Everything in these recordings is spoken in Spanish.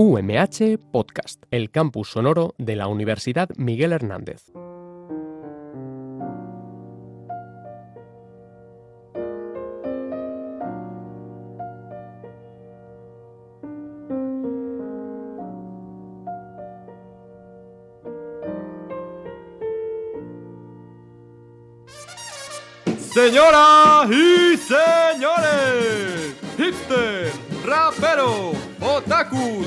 UMH Podcast, el campus sonoro de la Universidad Miguel Hernández. Señoras y señores, hipster, rapero, otakus,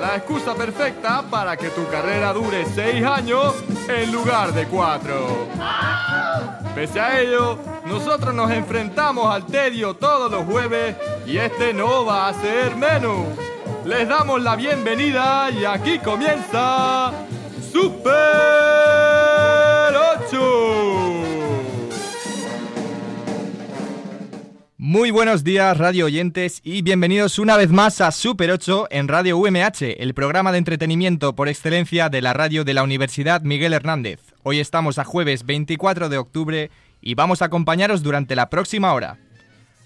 la excusa perfecta para que tu carrera dure 6 años en lugar de 4. Pese a ello, nosotros nos enfrentamos al tedio todos los jueves y este no va a ser menos. Les damos la bienvenida y aquí comienza Super Muy buenos días, radio oyentes, y bienvenidos una vez más a Super 8 en Radio UMH, el programa de entretenimiento por excelencia de la radio de la Universidad Miguel Hernández. Hoy estamos a jueves 24 de octubre y vamos a acompañaros durante la próxima hora.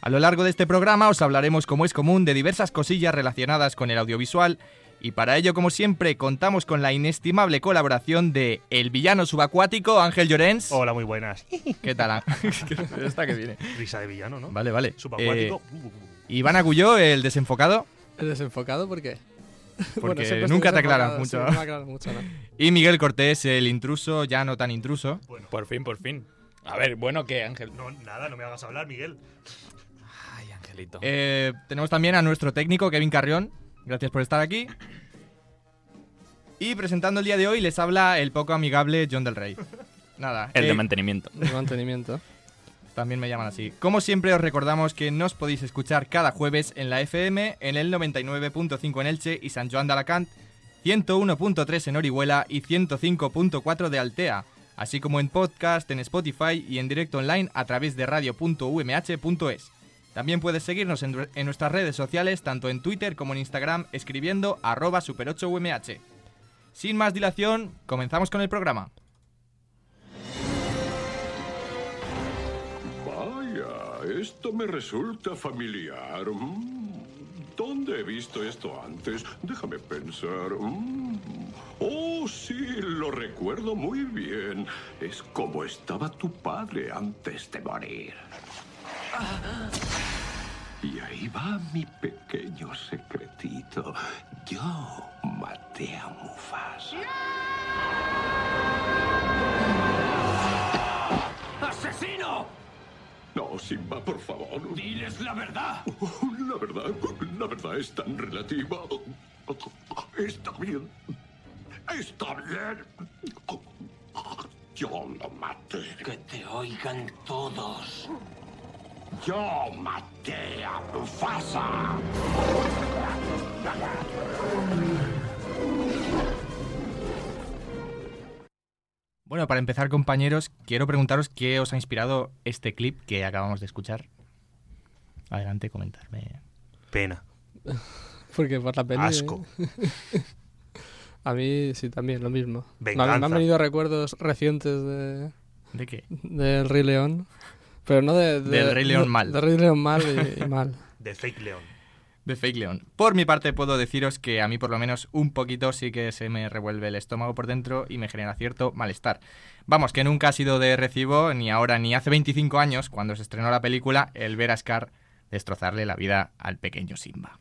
A lo largo de este programa os hablaremos, como es común, de diversas cosillas relacionadas con el audiovisual y para ello, como siempre, contamos con la inestimable colaboración de el villano subacuático Ángel Llorens. Hola, muy buenas. ¿Qué tal? Esta que viene. Risa de villano, ¿no? Vale, vale. Subacuático. Eh, Iván Agulló, el desenfocado. ¿El desenfocado por qué? Porque siempre nunca te aclaras desenfocado, mucho. sí, no me aclaras mucho, ¿no? Y Miguel Cortés, el intruso, ya no tan intruso. Por fin, por fin. A ver, bueno, ¿qué, Ángel? No, nada, no me hagas hablar, Miguel. Ay, Angelito. Eh, tenemos también a nuestro técnico, Kevin Carrión. Gracias por estar aquí. Y presentando el día de hoy les habla el poco amigable John del Rey. Nada. el eh, de mantenimiento. De mantenimiento. También me llaman así. Como siempre os recordamos que nos podéis escuchar cada jueves en la FM, en el 99.5 en Elche y San Joan de Alacant, 101.3 en Orihuela y 105.4 de Altea, así como en podcast, en Spotify y en directo online a través de radio.umh.es. También puedes seguirnos en, nuestras redes sociales, tanto en Twitter como en Instagram, escribiendo arroba super8umh. Sin más dilación, comenzamos con el programa. Vaya, esto me resulta familiar. Mm, ¿Dónde he visto esto antes? Déjame pensar. Mm. Oh, sí, lo recuerdo muy bien. Es como estaba tu padre antes de morir. Y ahí va mi pequeño secretito. Yo maté a Mufasa. ¡Asesino! No, Simba, por favor. ¡Diles la verdad! La verdad, la verdad es tan relativa. Está bien. Está bien. Yo lo maté. Que te oigan todos. Yo maté a Mufasa. Bueno, para empezar, compañeros, quiero preguntaros qué os ha inspirado este clip que acabamos de escuchar. Adelante, comentarme. Pena. Porque por la peli. Asco. A mí sí, también, lo mismo. Venganza. Me han venido recuerdos recientes de, ¿De qué? del Rey León. Pero no de. de- Del Rey León de- mal. Del Rey León mal y, y mal. De Fake León. De Fake León. Por mi parte, puedo deciros que a mí, por lo menos, un poquito sí que se me revuelve el estómago por dentro y me genera cierto malestar. Vamos, que nunca ha sido de recibo, ni ahora ni hace 25 años, cuando se estrenó la película, el ver a Scar destrozarle la vida al pequeño Simba.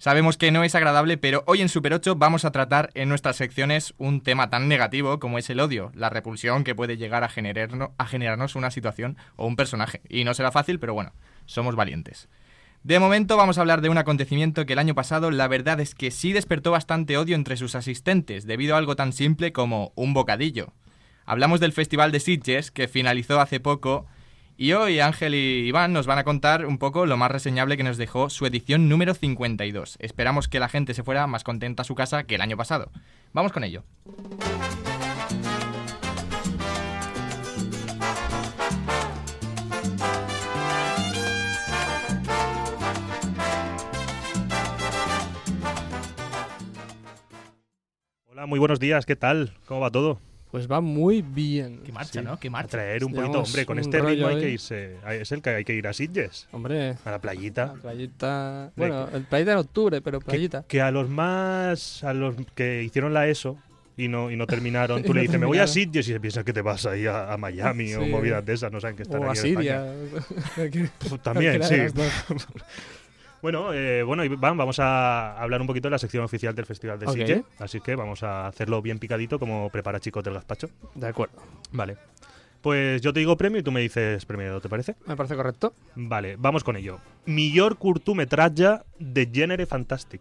Sabemos que no es agradable, pero hoy en Super 8 vamos a tratar en nuestras secciones un tema tan negativo como es el odio, la repulsión que puede llegar a, generarno- a generarnos una situación o un personaje. Y no será fácil, pero bueno, somos valientes. De momento vamos a hablar de un acontecimiento que el año pasado la verdad es que sí despertó bastante odio entre sus asistentes debido a algo tan simple como un bocadillo. Hablamos del Festival de Sitges que finalizó hace poco y hoy Ángel y Iván nos van a contar un poco lo más reseñable que nos dejó su edición número 52. Esperamos que la gente se fuera más contenta a su casa que el año pasado. Vamos con ello. Hola, muy buenos días, ¿qué tal? ¿Cómo va todo? Pues va muy bien. Qué marcha, ¿no? Qué A marcha. traer un Llevamos poquito, hombre, con este ritmo hay que irse. Es el que hay que ir a Sitges, Hombre, a la playita. la playita... Bueno, el playita en octubre, pero Que, playita. que a los más. a los que hicieron la ESO y no, y no terminaron, Y tú le no dices, me voy a. Sitges y se piensan que te vas ahí a, a Miami o Sí. movidas de esas, no saben que están O a aquí Siria. Pues También, sí. Bueno, eh, bueno, Iván, vamos a hablar un poquito de la sección oficial del Festival de Ok. Sitges, así que vamos a hacerlo bien picadito como prepara chicos del gazpacho. De acuerdo. Vale. Pues yo te digo premio y tú me dices premio, ¿te parece? Me parece correcto. Vale, vamos con ello. Millor curtometratge de gènere fantàstic.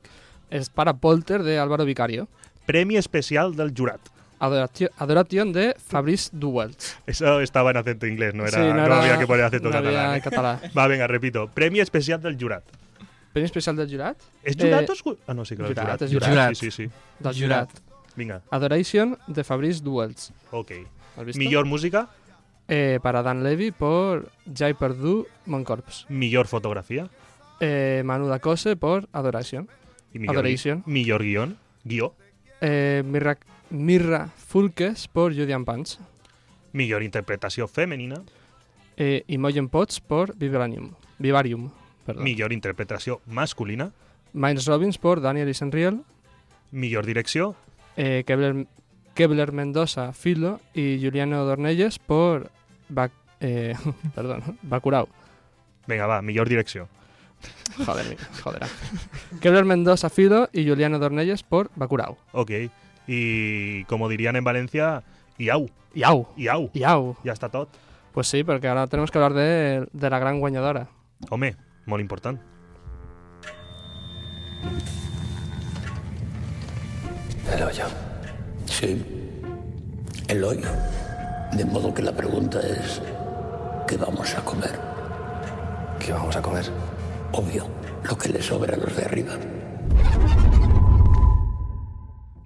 Es para Polter de Álvaro Vicario. Premi especial del jurat. Adoratio- Adoration de Fabrice Duwels. Eso estaba en acento inglés, no, era, Sí, no, era- había que poner acento no catalán. había ¿eh? català. Va, venga, repito. Premi especial del jurat. Premi especial del jurat? ¿Es jurat Eh, o ju- Ah, no, sí, claro, jurat, es és jurat. jurat. Sí, sí, sí. Del Jurat. jurat. Vinga, Adoration de Fabrice Duwels. ok. Millor música, Eh, para Dan Levy por Jai Perdú Moncorps. millor fotografía Eh, Manu Dacose por Adoration. y millor, Adoration. millor guión. Guió. Eh, Mirra, Mirra Fulques por Julian Pants. Millor interpretació femenina. Eh, Imogen Potts por Vivarium. Vivarium. Perdón. Millor interpretació masculina. Miles Robbins por Daniel Isenriel. Millor direcció. Eh, Kebler, Kebler Mendoza Filo y Juliano Dornelles por Bac, eh, perdón, Bacurau. Vinga, va, millor direcció. Joder, joder. Kebler Mendoza Filo y Juliano Dornelles por Bacurau. Ok. Y como dirían en Valencia, iau, Iau. iau. Iau. Ja està tot. Pues sí, porque ahora tenemos que hablar de, de la gran guañadora. Home, molt important. El hoyo. Sí. El hoyo. De modo que la pregunta es, ¿qué vamos a comer? ¿Qué vamos a comer? Obvio, lo que le sobra a los de arriba.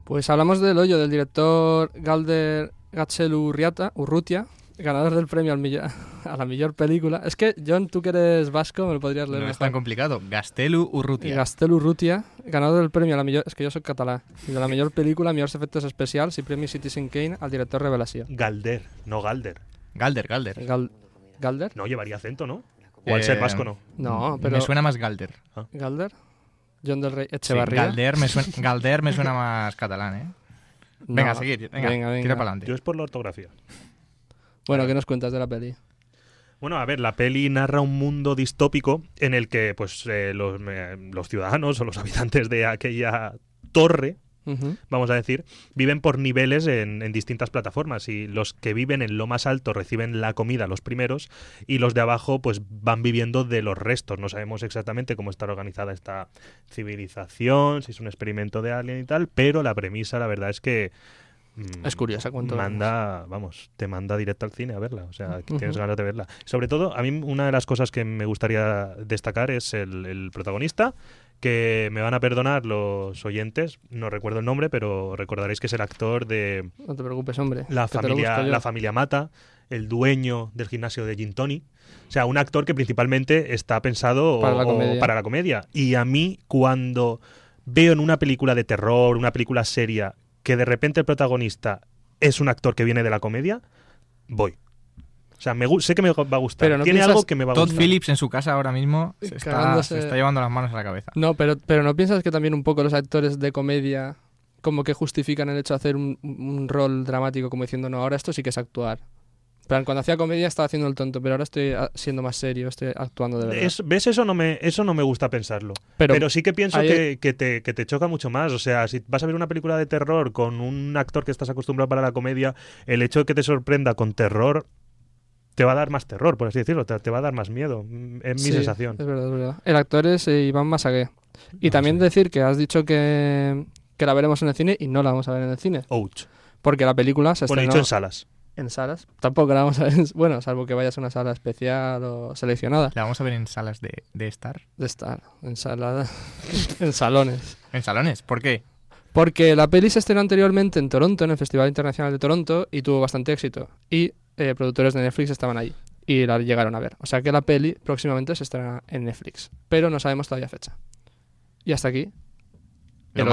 Pues hablamos del hoyo del director Galder Gatzel Urriata, Urrutia, ganador del premio al a la mejor película. Es que, John, tú que eres vasco, me lo podrías leer No es tan complicado. Gastelu Urrutia. Gastel Urrutia, ganador del premio a la millor... Es que yo soy catalán. Y de la mejor película, mejores efectos especiales y premio Citizen Kane al director Revelació. Galder, no Galder. Galder, Galder. Gal- ¿Galder? No llevaría acento, ¿no? O al ser Eh, vasco no. No, pero... Me suena más Galder. ¿Galder? John del Rey Sí, Echevarría. Galder, me suena, Galder me suena más catalán, ¿eh? Venga, No. seguir. Venga, venga, venga. tira para adelante. Yo es por la ortografía. Bueno, ¿qué nos cuentas de la peli? Bueno, a ver, la peli narra un mundo distópico en el que pues eh, los, eh, los ciudadanos o los habitantes de aquella torre, vamos a decir, viven por niveles en, en distintas plataformas y los que viven en lo más alto reciben la comida los primeros y los de abajo pues van viviendo de los restos. No sabemos exactamente cómo está organizada esta civilización, si es un experimento de alien y tal, pero la premisa la verdad es que... mm, Es curiosa, cuanto manda, vamos, te manda directo al cine a verla, o sea, que tienes ganas de verla. Sobre todo, a mí una de las cosas que me gustaría destacar es el, el protagonista, que me van a perdonar los oyentes, no recuerdo el nombre, pero recordaréis que es el actor de No te preocupes, hombre. La familia, la familia Mata, el dueño del gimnasio de Gin Tony. O sea, un actor que principalmente está pensado o- Para la o comedia. para la comedia. Y a mí, cuando veo en una película de terror, una película seria, que de repente el protagonista es un actor que viene de la comedia, voy. O sea, me sé que me va a gustar. Pero no Tiene algo que me va a Todd gustar. Phillips en su casa ahora mismo se está, Cagándose. se está llevando las manos a la cabeza. No, pero, pero ¿no piensas que también un poco los actores de comedia como que justifican el hecho de hacer un, un rol dramático como diciendo, no, ahora esto sí que es actuar? Plan, cuando hacía comedia estaba haciendo el tonto, pero ahora estoy ah, siendo más serio, estoy actuando de verdad. Es- ¿Ves? Eso no, me, eso no me gusta pensarlo. pero, Pero, sí que pienso hay- que, que te, que te choca mucho más. O sea, si vas a ver una película de terror con un actor que estás acostumbrado para la comedia, el hecho de que te sorprenda con terror te va a dar más terror, por así decirlo. Te, te va a dar más miedo. Mm, Es mi sí, sensación. Es verdad, es verdad. El actor es eh, Iván Masagué. Y No también decir que has dicho que, que la veremos en el cine y no la vamos a ver en el cine. Ouch. Porque la película se Bueno, estrenó dicho en salas. En salas. Tampoco la vamos a ver, en- bueno, salvo que vayas a una sala especial o seleccionada. La vamos a ver en salas de, de estar. De estar en sala, en salones. En salones. ¿Por qué? Porque la peli se estrenó anteriormente en Toronto, en el Festival Internacional de Toronto, y tuvo bastante éxito. Y eh, productores de Netflix estaban ahí y la llegaron a ver. O sea que la peli próximamente se estrena en Netflix, pero no sabemos todavía fecha. Y hasta aquí. El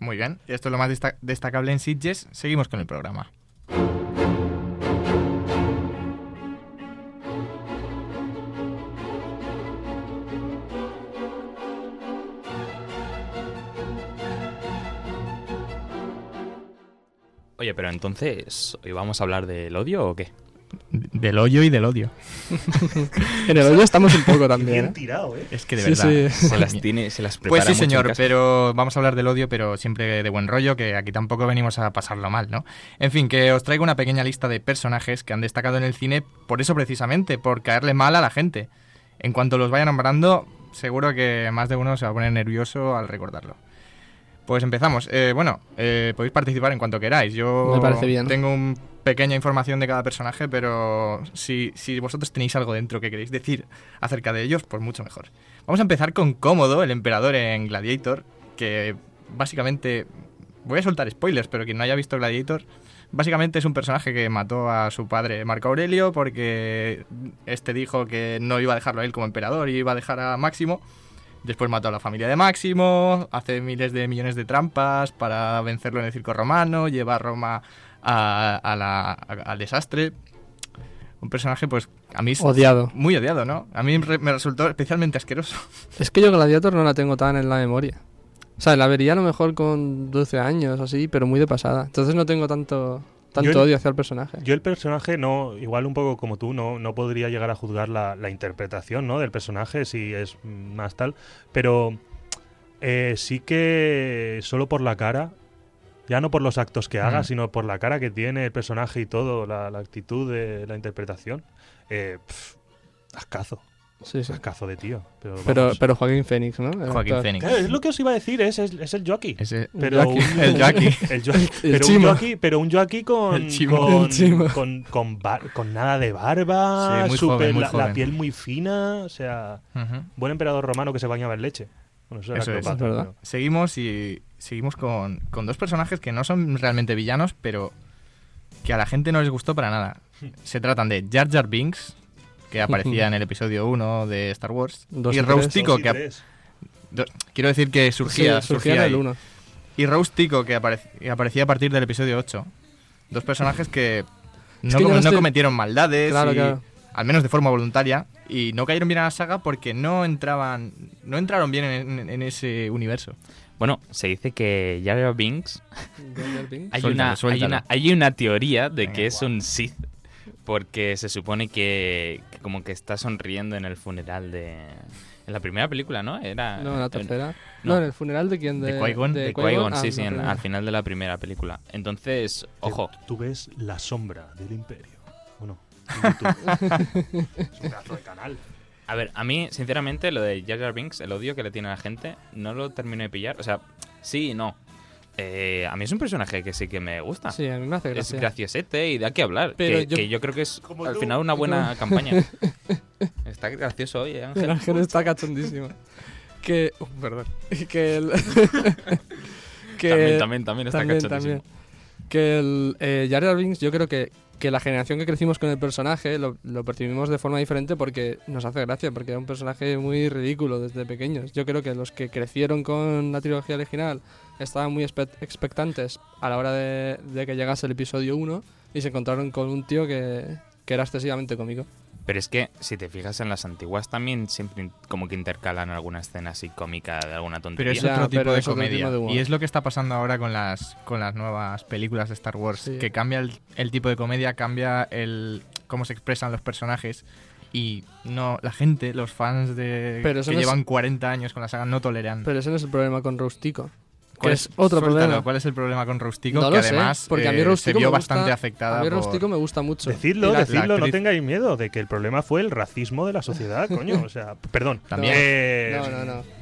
Muy bien, esto es lo más desta- destacable en Sitges. Seguimos con el programa. Oye, pero entonces, ¿hoy vamos a hablar del odio o qué? Del hoyo y del odio. En el hoyo estamos un poco también. Bien ¿eh? tirado, ¿eh? Es que de Sí, verdad. sí. Se las tiene, se las prepara Pues sí, mucho señor, pero vamos a hablar del odio, pero siempre de buen rollo, que aquí tampoco venimos a pasarlo mal, ¿no? En fin, que os traigo una pequeña lista de personajes que han destacado en el cine por eso precisamente, por caerle mal a la gente. En cuanto los vaya nombrando, seguro que más de uno se va a poner nervioso al recordarlo. Pues empezamos. Eh, bueno, eh, podéis participar en cuanto queráis. Yo Me parece bien. tengo una pequeña información de cada personaje, pero si, si vosotros tenéis algo dentro que queréis decir acerca de ellos, pues mucho mejor. Vamos a empezar con Cómodo, el emperador en Gladiator, que básicamente... Voy a soltar spoilers, pero quien no haya visto Gladiator, básicamente es un personaje que mató a su padre Marco Aurelio porque este dijo que no iba a dejarlo a él como emperador y iba a dejar a Máximo. Después mató a la familia de Máximo, hace miles de millones de trampas para vencerlo en el circo romano, lleva a Roma a- a la- a- al desastre. Un personaje, pues, a mí Odiado. muy odiado, ¿no? A mí me resultó especialmente asqueroso. Es que yo Gladiator no la tengo tan en la memoria. O sea, la vería a lo mejor con 12 años o así, pero muy de pasada. Entonces no tengo tanto, tanto Yo odio hacia el personaje. Yo el personaje no, igual un poco como tú, no, no podría llegar a juzgar la, la interpretación ¿no? del personaje si es más tal, pero eh, sí que solo por la cara, ya no por los actos que haga, sino por la cara que tiene el personaje y todo, la, la actitud de la interpretación, eh, pf, ascazo, Sí, sí. ascazo de tío. Pero, Pero, Joaquín Phoenix, ¿no? Joaquín. Phoenix. Claro, es lo que os iba a decir, es, es, es el jockey. Ese- Pero Joaquín. un, El jockey. el jockey. El pero, un jockey pero un jockey con, con, con, con bar- con nada de barba, Sí, muy súper- joven, muy la, piel muy fina, o sea, buen emperador romano que se bañaba en leche. Bueno, eso Eso es. Cleopatra, Es verdad. pero- Seguimos y seguimos con, con dos personajes que no son realmente villanos, pero que a la gente no les gustó para nada. Se tratan de Jar Jar Binks, que aparecía en el episodio 1 de Star Wars, Dos y y tres. Rose Tico, Dos y que tres. quiero decir que surgía, Sí, surgía surgía en el ahí. 1. y Rose Tico, que, aparec- que aparecía a partir del episodio 8. Dos personajes que no, cometieron maldades, Claro, y- claro. al menos de forma voluntaria, y no cayeron bien a la saga porque no entraban, no entraron bien en- en- en ese universo. Bueno, se dice que Jar Jar Binks hay, Suéltalo, una, hay, una, hay una teoría de Venga, que es un Sith. Porque se supone que, que como que está sonriendo en el funeral de... En la primera película, ¿no? Era, No, en la en- tercera. no. No, en el funeral de quién? De De, Qui-Gon. de. Qui-Gon, Ah, sí, sí, en- al final de la primera película. Entonces, ojo, Tú ves la sombra del imperio. Bueno, en YouTube. es un pedazo de canal. A ver, a mí, sinceramente, lo de Jar Jar Binks, el odio que le tiene a la gente, no lo termino de pillar. O sea, sí y no. Eh, a mí es un personaje que sí que me gusta. Sí, a mí me hace es gracia. graciosete y da que hablar. Pero que, yo- que yo creo que es Como al tú. final una buena campaña. Está gracioso hoy, ¿eh, Ángel. El ángel está cachondísimo. Que. uh, perdón. Que el. que También, también, también está también, cachondísimo. también. Que el eh, Jar Jar Binks, yo creo que, que la generación que crecimos con el personaje lo, lo percibimos de forma diferente porque nos hace gracia, porque era un personaje muy ridículo desde pequeños. Yo creo que los que crecieron con la trilogía original estaban muy expectantes a la hora de, de que llegase el episodio 1 y se encontraron con un tío que, que era excesivamente cómico. Pero es que, si te fijas en las antiguas, también siempre como que intercalan alguna escena así cómica de alguna Pero tontería. es Ya, otro tipo pero de es otro comedia. tipo de y es lo que está pasando ahora con las, con las nuevas películas de Star Wars. Sí. Que cambia el, el tipo de comedia, cambia el cómo se expresan los personajes. Y no la gente, los fans de Pero que no es- llevan 40 años con la saga, no toleran. Pero ese no es el problema con Roustico. Que ¿Cuál es otro suéltalo, problema. ¿Cuál es el problema con Rustico? No que lo sé, además porque a mí eh, se vio me gusta- bastante afectada A mí por... Roustico me gusta mucho. Decidlo, decidlo, no tengáis miedo de que el problema fue el racismo de la sociedad, coño. O sea, perdón. También. Eh, No, no, no.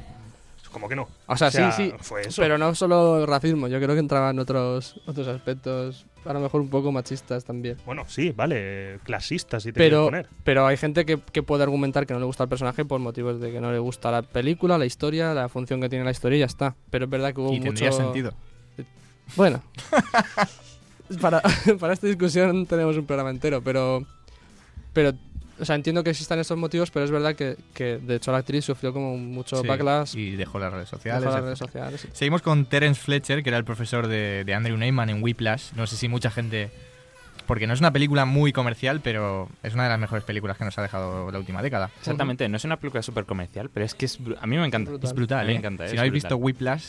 ¿Cómo que no? O sea, O sea, sí, sí. fue eso. Pero no solo el racismo, yo creo que entraban otros, otros aspectos, a lo mejor un poco machistas también. Bueno, sí, vale, clasistas si te Pero, poner. pero hay gente que, que puede argumentar que no le gusta el personaje por motivos de que no le gusta la película, la historia, la función que tiene la historia y ya está. Pero es verdad que hubo Y tendría mucho... sentido. Bueno, para, para esta discusión tenemos un programa entero, pero, pero O sea, entiendo que existan estos motivos, pero es verdad que, que de hecho la actriz sufrió como mucho Sí, backlash. Y dejó las redes dejó sociales. las etc. redes sociales. Seguimos con Terence Fletcher, que era el profesor de, de Andrew Neyman en Whiplash. No sé si mucha gente... Porque no es una película muy comercial, pero es una de las mejores películas que nos ha dejado la última década. Exactamente, no es una película súper comercial, pero es que es, a mí me encanta. Brutal. Es brutal, A mí me ¿eh? encanta, Si es no habéis brutal. visto Whiplash,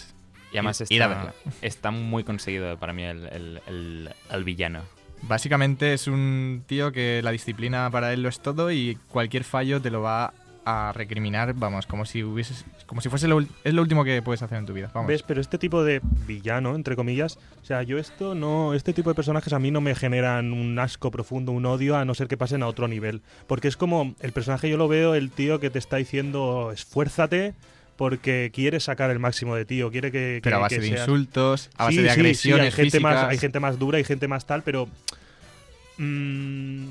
Y además Ir- ir a está, verla. está muy conseguido para mí el, el- el- el villano. Básicamente es un tío que la disciplina para él lo es todo y cualquier fallo te lo va a recriminar, vamos, como si hubieses, como si fuese lo, es lo último que puedes hacer en tu vida. Vamos. ¿Ves? Pero este tipo de villano, entre comillas, o sea, yo esto no, este tipo de personajes a mí no me generan un asco profundo, un odio, a no ser que pasen a otro nivel. Porque es como, el personaje yo lo veo, el tío que te está diciendo, esfuérzate, porque quiere sacar el máximo de ti, o quiere que... Pero a base que de seas- insultos, a base Sí, de sí, sí, agresiones hay gente más, hay gente más dura, hay gente más tal, pero mm,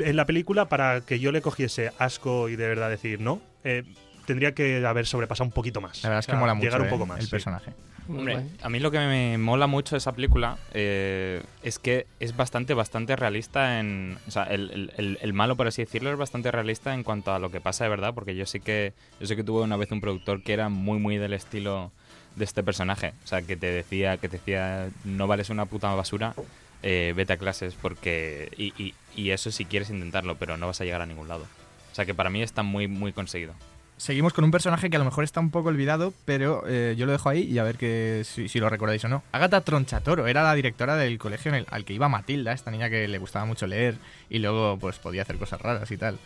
en la película para que yo le cogiese asco y de verdad decir no, eh, tendría que haber sobrepasado un poquito más. La verdad es O que sea, mola mucho llegar un eh, poco más. el sí. personaje. Hombre, a mí lo que me mola mucho de esa película eh, es que es bastante, bastante realista en... O sea, el, el- el- el malo, por así decirlo, es bastante realista en cuanto a lo que pasa de verdad, porque yo sí que yo sí que tuve una vez un productor que era muy, muy del estilo de este personaje. O sea, que te decía, que te decía, no vales una puta basura, eh, vete a clases, porque... Y, y- y eso si quieres intentarlo, pero no vas a llegar a ningún lado. O sea, que para mí está muy, muy conseguido. Seguimos con un personaje que a lo mejor está un poco olvidado, pero eh, yo lo dejo ahí y a ver que, si, si lo recordáis o no. Agatha Tronchatoro era la directora del colegio en el- al que iba Matilda, esta niña que le gustaba mucho leer y luego pues podía hacer cosas raras y tal,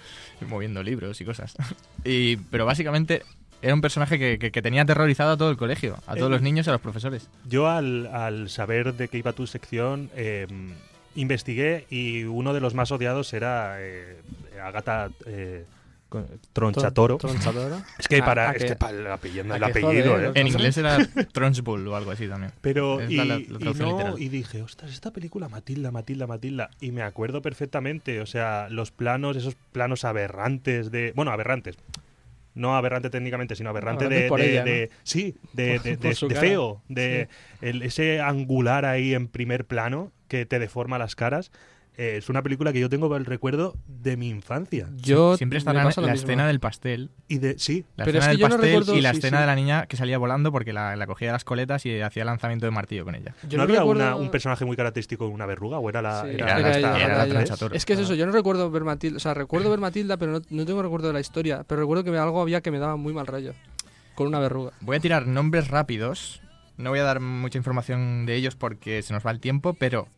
moviendo libros y cosas. y, pero básicamente era un personaje que, que- que tenía aterrorizado a todo el colegio, a todos Eh, los niños y a los profesores. Yo al, al saber de qué iba tu sección, eh, investigué y uno de los más odiados era eh, Agata eh, Tronchatoro. Tronchatoro. Es que Ah, para, ah, es que- para el apellido, ah, el que apellido, joder, ¿eh? En inglés era Trunchbull o algo así también. Pero y, la- la- la y traducción no, literal. y dije, ostras, esta película Matilda, Matilda, Matilda. Y me acuerdo perfectamente, o sea, los planos, esos planos aberrantes de. Bueno, aberrantes. No aberrante técnicamente, sino aberrante de, de- ella, ¿no? de- Sí, de, Por- de- por de- su de cara. feo. De el- ese angular ahí en primer plano que te deforma las caras. Eh, es una película que yo tengo el recuerdo de mi infancia. Yo Siempre lo la mismo. escena del pastel. Y de. Sí, La Pero es escena que del yo no pastel recuerdo- y la sí, escena sí. de la niña que salía volando porque la, la cogía de las coletas y hacía lanzamiento de martillo con ella. Yo ¿No, había recuerdo- una- un personaje muy característico con una verruga? ¿O era la.? Sí, era era esta- ella, era era la ella. Tronchatoro. Es que es eso, yo no recuerdo ver Matilda, o sea, recuerdo ver Matilda, pero no, no tengo recuerdo de la historia, pero recuerdo que algo había que me daba muy mal rollo, con una verruga. Voy a tirar nombres rápidos. No voy a dar mucha información de ellos porque se nos va el tiempo, pero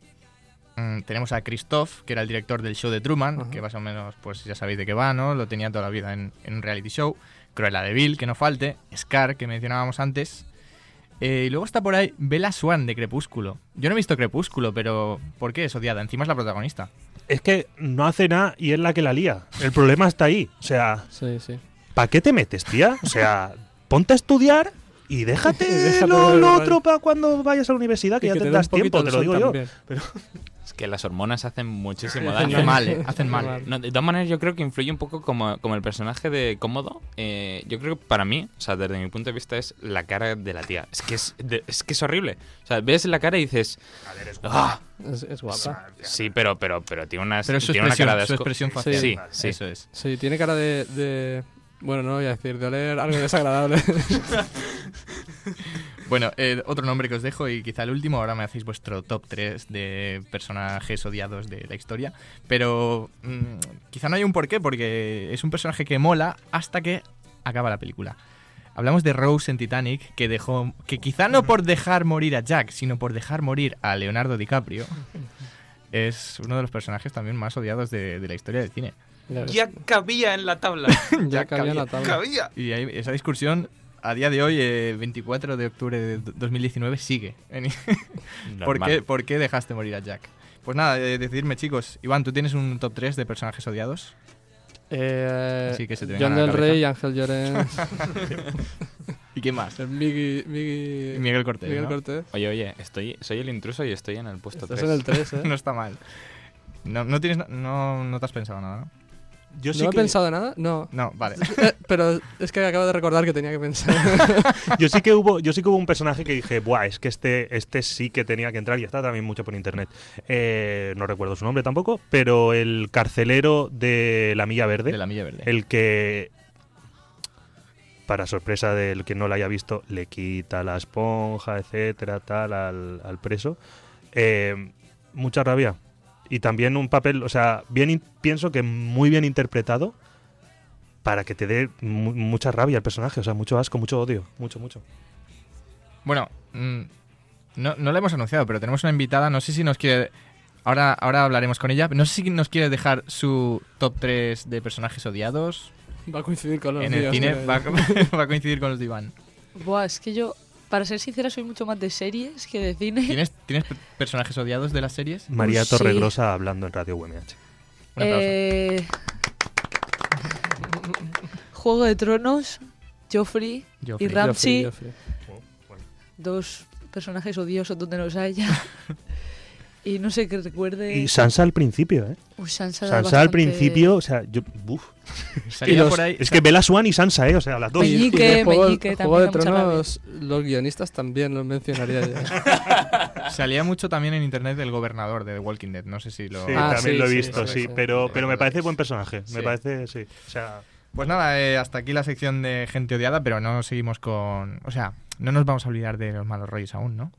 mm, tenemos a Christoph, que era el director del show de Truman, que más o menos, pues ya sabéis de qué va, ¿no? Lo tenía toda la vida en, en un reality show. Cruella de Vil, que no falte. Scar, que mencionábamos antes. Eh, y luego está por ahí Bella Swan de Crepúsculo. Yo no he visto Crepúsculo, pero ¿por qué es odiada? Encima es la protagonista. Es que no hace nada y es la que la lía. El problema está ahí. O sea, Sí, sí. ¿para qué te metes, tía? O sea, ponte a estudiar y déjate, Déjate lo, lo otro para cuando vayas a la universidad, que ya te tendrás tiempo, te lo digo yo. también. Es que las hormonas hacen muchísimo daño. Hacen mal, ¿eh? Hacen mal. No, de todas maneras, yo creo que influye un poco como, como el personaje de Cómodo. eh, yo creo que para mí, o sea, desde mi punto de vista, es la cara de la tía. Es que es, de- es que es horrible. O sea, ves la cara y dices. ¡Ah! Es, es guapa. Sí, pero, pero, pero tiene una, Pero tiene una expresión, cara de su expresión facial. Sí, sí. Eso es. Sí, tiene cara de, de- Bueno, no voy a decir, de oler algo desagradable. Bueno, eh, otro nombre que os dejo y quizá el último, ahora me hacéis vuestro top 3 de personajes odiados de la historia, pero mm, quizá no hay un porqué, porque es un personaje que mola hasta que acaba la película. Hablamos de Rose en Titanic, que dejó, que quizá no por dejar morir a Jack, sino por dejar morir a Leonardo DiCaprio, es uno de los personajes también más odiados de, de la historia del cine. Ya cabía en la tabla. ya cabía en la tabla. cabía. Y ahí- esa discusión, a día de hoy, eh, 24 de octubre de 2019, sigue. ¿Por qué, ¿Por qué dejaste morir a Jack? Pues nada, eh, decidme chicos. Iván, ¿tú tienes un top 3 de personajes odiados? Eh, Así que se te John del. Rey, Ángel Llorens, ¿Y quién más? Migui, Migui- Miguel Cortés, Miguel ¿no? Cortés. Oye, oye, estoy, soy el intruso y estoy en el puesto Estás 3. en el 3, ¿eh? no está mal. No, no, tienes, no, no te has pensado nada, ¿no? Yo ¿No sí he que- pensado nada? No. No, vale. Eh, pero es que acabo de recordar que tenía que pensar. yo sí que hubo, yo sí que hubo un personaje que dije, buah, es que este, este sí que tenía que entrar y está también mucho por internet. Eh, no recuerdo su nombre tampoco, pero el carcelero de la Milla Verde, De la Milla Verde. el que, para sorpresa del que no lo haya visto, le quita la esponja, etcétera, tal, al, al preso. Eh, mucha rabia. Y también un papel, o sea, bien pienso que muy bien interpretado para que te dé mu- mucha rabia el personaje, o sea, mucho asco, mucho odio, mucho, mucho. Bueno, mm, no, no la hemos anunciado, pero tenemos una invitada. No sé si nos quiere. Ahora, ahora hablaremos con ella. No sé si nos quiere dejar su top 3 de personajes odiados Va a coincidir con los en el cine. Va, a- va a coincidir con los de Iván. Buah, es que yo, para ser sincera, soy mucho más de series que de cine. ¿Tienes, ¿Tienes per- personajes odiados de las series? María sí. Torregrosa hablando en Radio UMH. Un. Eh, Juego de Tronos, Joffrey, Joffrey. y Ramsey, Joffrey, Joffrey. dos personajes odiosos donde los haya. y no sé qué recuerde. Y Sansa al principio, ¿eh? Uy, Sansa, Sansa al principio, o sea, yo, uf. Los- por ahí. Es que Bella Swan y Sansa, ¿eh? O sea, las dos. Meñique. Y Juego, Meñique Juego de Tronos, los guionistas también los mencionaría yo. Salía mucho también en internet el gobernador de The Walking Dead. No sé si lo. Sí, Ah, también sí, lo he sí, visto, sí, sí, sí. pero, pero me parece buen personaje, Sí. me parece, sí. O sea, Pues nada, eh, hasta aquí la sección de gente odiada, pero no seguimos con. O sea, no nos vamos a olvidar de los malos rollos aún, ¿no?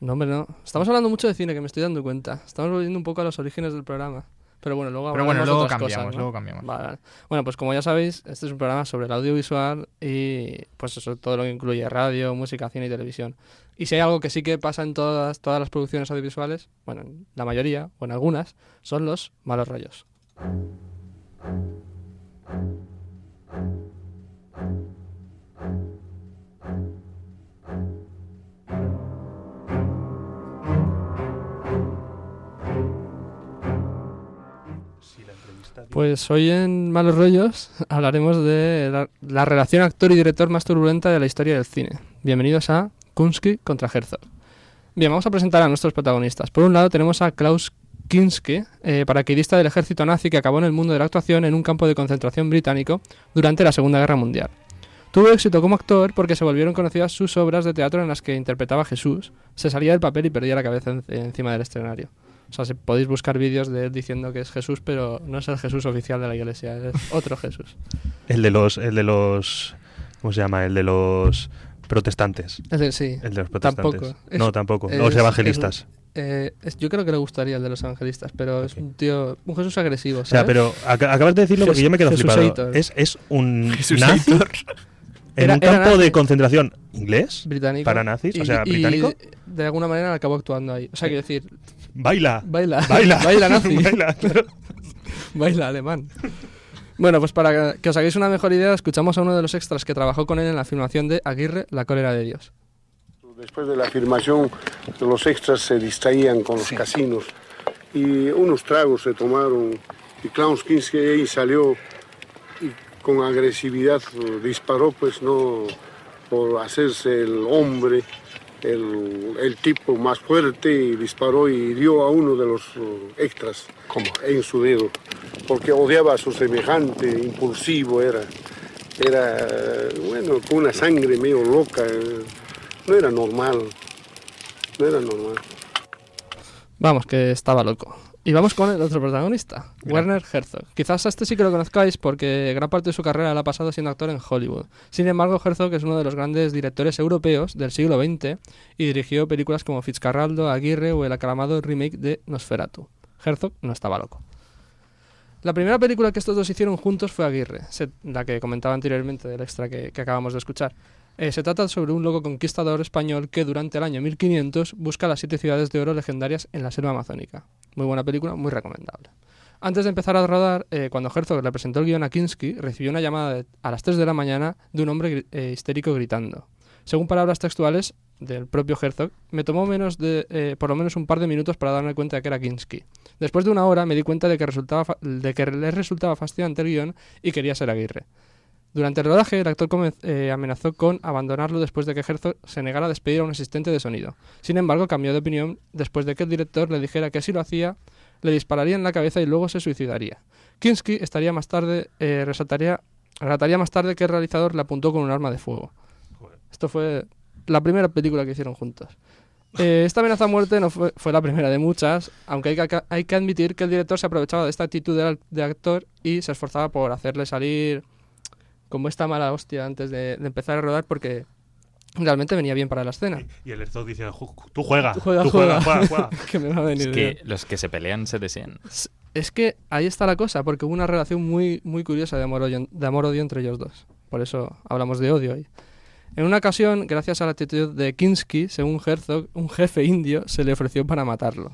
No, hombre, no. Estamos hablando mucho de cine, que me estoy dando cuenta. Estamos volviendo un poco a los orígenes del programa. Pero bueno, luego Pero bueno, luego cambiamos, cosas, ¿no? luego cambiamos. Vale, vale. Bueno, pues como ya sabéis, este es un programa sobre el audiovisual y pues eso, todo lo que incluye radio, música, cine y televisión. Y si hay algo que sí que pasa en todas, todas las producciones audiovisuales, bueno, en la mayoría o en algunas, son los malos rollos. Pues hoy en Malos Rollos hablaremos de la, la relación actor y director más turbulenta de la historia del cine. Bienvenidos a Kunsky contra Herzog. Bien, vamos a presentar a nuestros protagonistas. Por un lado tenemos a Klaus Kinski, eh, paracaidista del ejército nazi que acabó en el mundo de la actuación en un campo de concentración británico durante la Segunda Guerra Mundial. Tuvo éxito como actor porque se volvieron conocidas sus obras de teatro en las que interpretaba a Jesús, se salía del papel y perdía la cabeza en- encima del escenario. O sea, si podéis buscar vídeos de él diciendo que es Jesús, pero no es el Jesús oficial de la iglesia, es otro Jesús. el de los, el de los, ¿cómo se llama? El de los protestantes. Es decir, sí. El de los protestantes. Tampoco. Es- no, tampoco. es- los evangelistas. Eh, es- yo creo que le gustaría el de los evangelistas, pero es un tío, un Jesús agresivo. O sea, ¿sabes? pero ac- acabas de decirlo porque yo me quedo flipado. Jesusator. Es, es un Jesusator. nazi en Era- un era campo nazi. de concentración inglés británico. para nazis, y- o sea, y británico. de alguna manera acabó actuando ahí. O sea, quiero decir, Baila. baila. Baila. baila nazi. Baila, claro. Baila alemán. Bueno, pues para que os hagáis una mejor idea, escuchamos a uno de los extras que trabajó con él en la filmación de Aguirre, La cólera de Dios. Después de la filmación, los extras se distraían con los casinos y unos tragos se tomaron y Klaus Kinski ahí salió y con agresividad disparó, pues no por hacerse el hombre, el, el tipo más fuerte y disparó y dio a uno de los eh, extras en su dedo, porque odiaba a su semejante, impulsivo era, era, bueno, con una sangre medio loca. eh, no era normal. No era normal. Vamos, que estaba loco. Y vamos con el otro protagonista, Werner Herzog. Quizás a este sí que lo conozcáis porque gran parte de su carrera la ha pasado siendo actor en Hollywood. Sin embargo, Herzog es uno de los grandes directores europeos del siglo XX y dirigió películas como Fitzcarraldo, Aguirre o el aclamado remake de Nosferatu. Herzog no estaba loco. La primera película que estos dos hicieron juntos fue Aguirre, la que comentaba anteriormente del extra que, que acabamos de escuchar. Eh, se trata sobre un loco conquistador español que durante el año 1500 busca las siete ciudades de oro legendarias en la selva amazónica. Muy buena película, muy recomendable. Antes de empezar a rodar, eh, cuando Herzog le presentó el guion a Kinski, recibió una llamada a las 3 de la mañana de un hombre eh, histérico gritando. Según palabras textuales del propio Herzog, me tomó menos de, eh, por lo menos un par de minutos para darme cuenta de que era Kinski. Después de una hora me di cuenta de que, resultaba de que le resultaba fascinante el guion y quería ser Aguirre. Durante el rodaje, el actor eh, amenazó con abandonarlo después de que Herzog se negara a despedir a un asistente de sonido. Sin embargo, cambió de opinión después de que el director le dijera que si lo hacía, le dispararía en la cabeza y luego se suicidaría. Kinski estaría más tarde, eh, resaltaría, relataría más tarde que el realizador le apuntó con un arma de fuego. Esto fue la primera película que hicieron juntos. Eh, esta amenaza a muerte no fue, fue la primera de muchas, aunque hay que, hay que admitir que el director se aprovechaba de esta actitud del, del actor y se esforzaba por hacerle salir como esta mala hostia antes de, de empezar a rodar porque realmente venía bien para la escena. Y el Herzog dice, "Ju- tú juega, Tú juega, tú juega. juega, juega, juega". que me va a venir Es bien. que los que se pelean se desean. Es que ahí está la cosa, porque hubo una relación muy, muy curiosa de amor-odio de amor-odio entre ellos dos. Por eso hablamos de odio ahí. En una ocasión, gracias a la actitud de Kinski, según Herzog, un jefe indio se le ofreció para matarlo.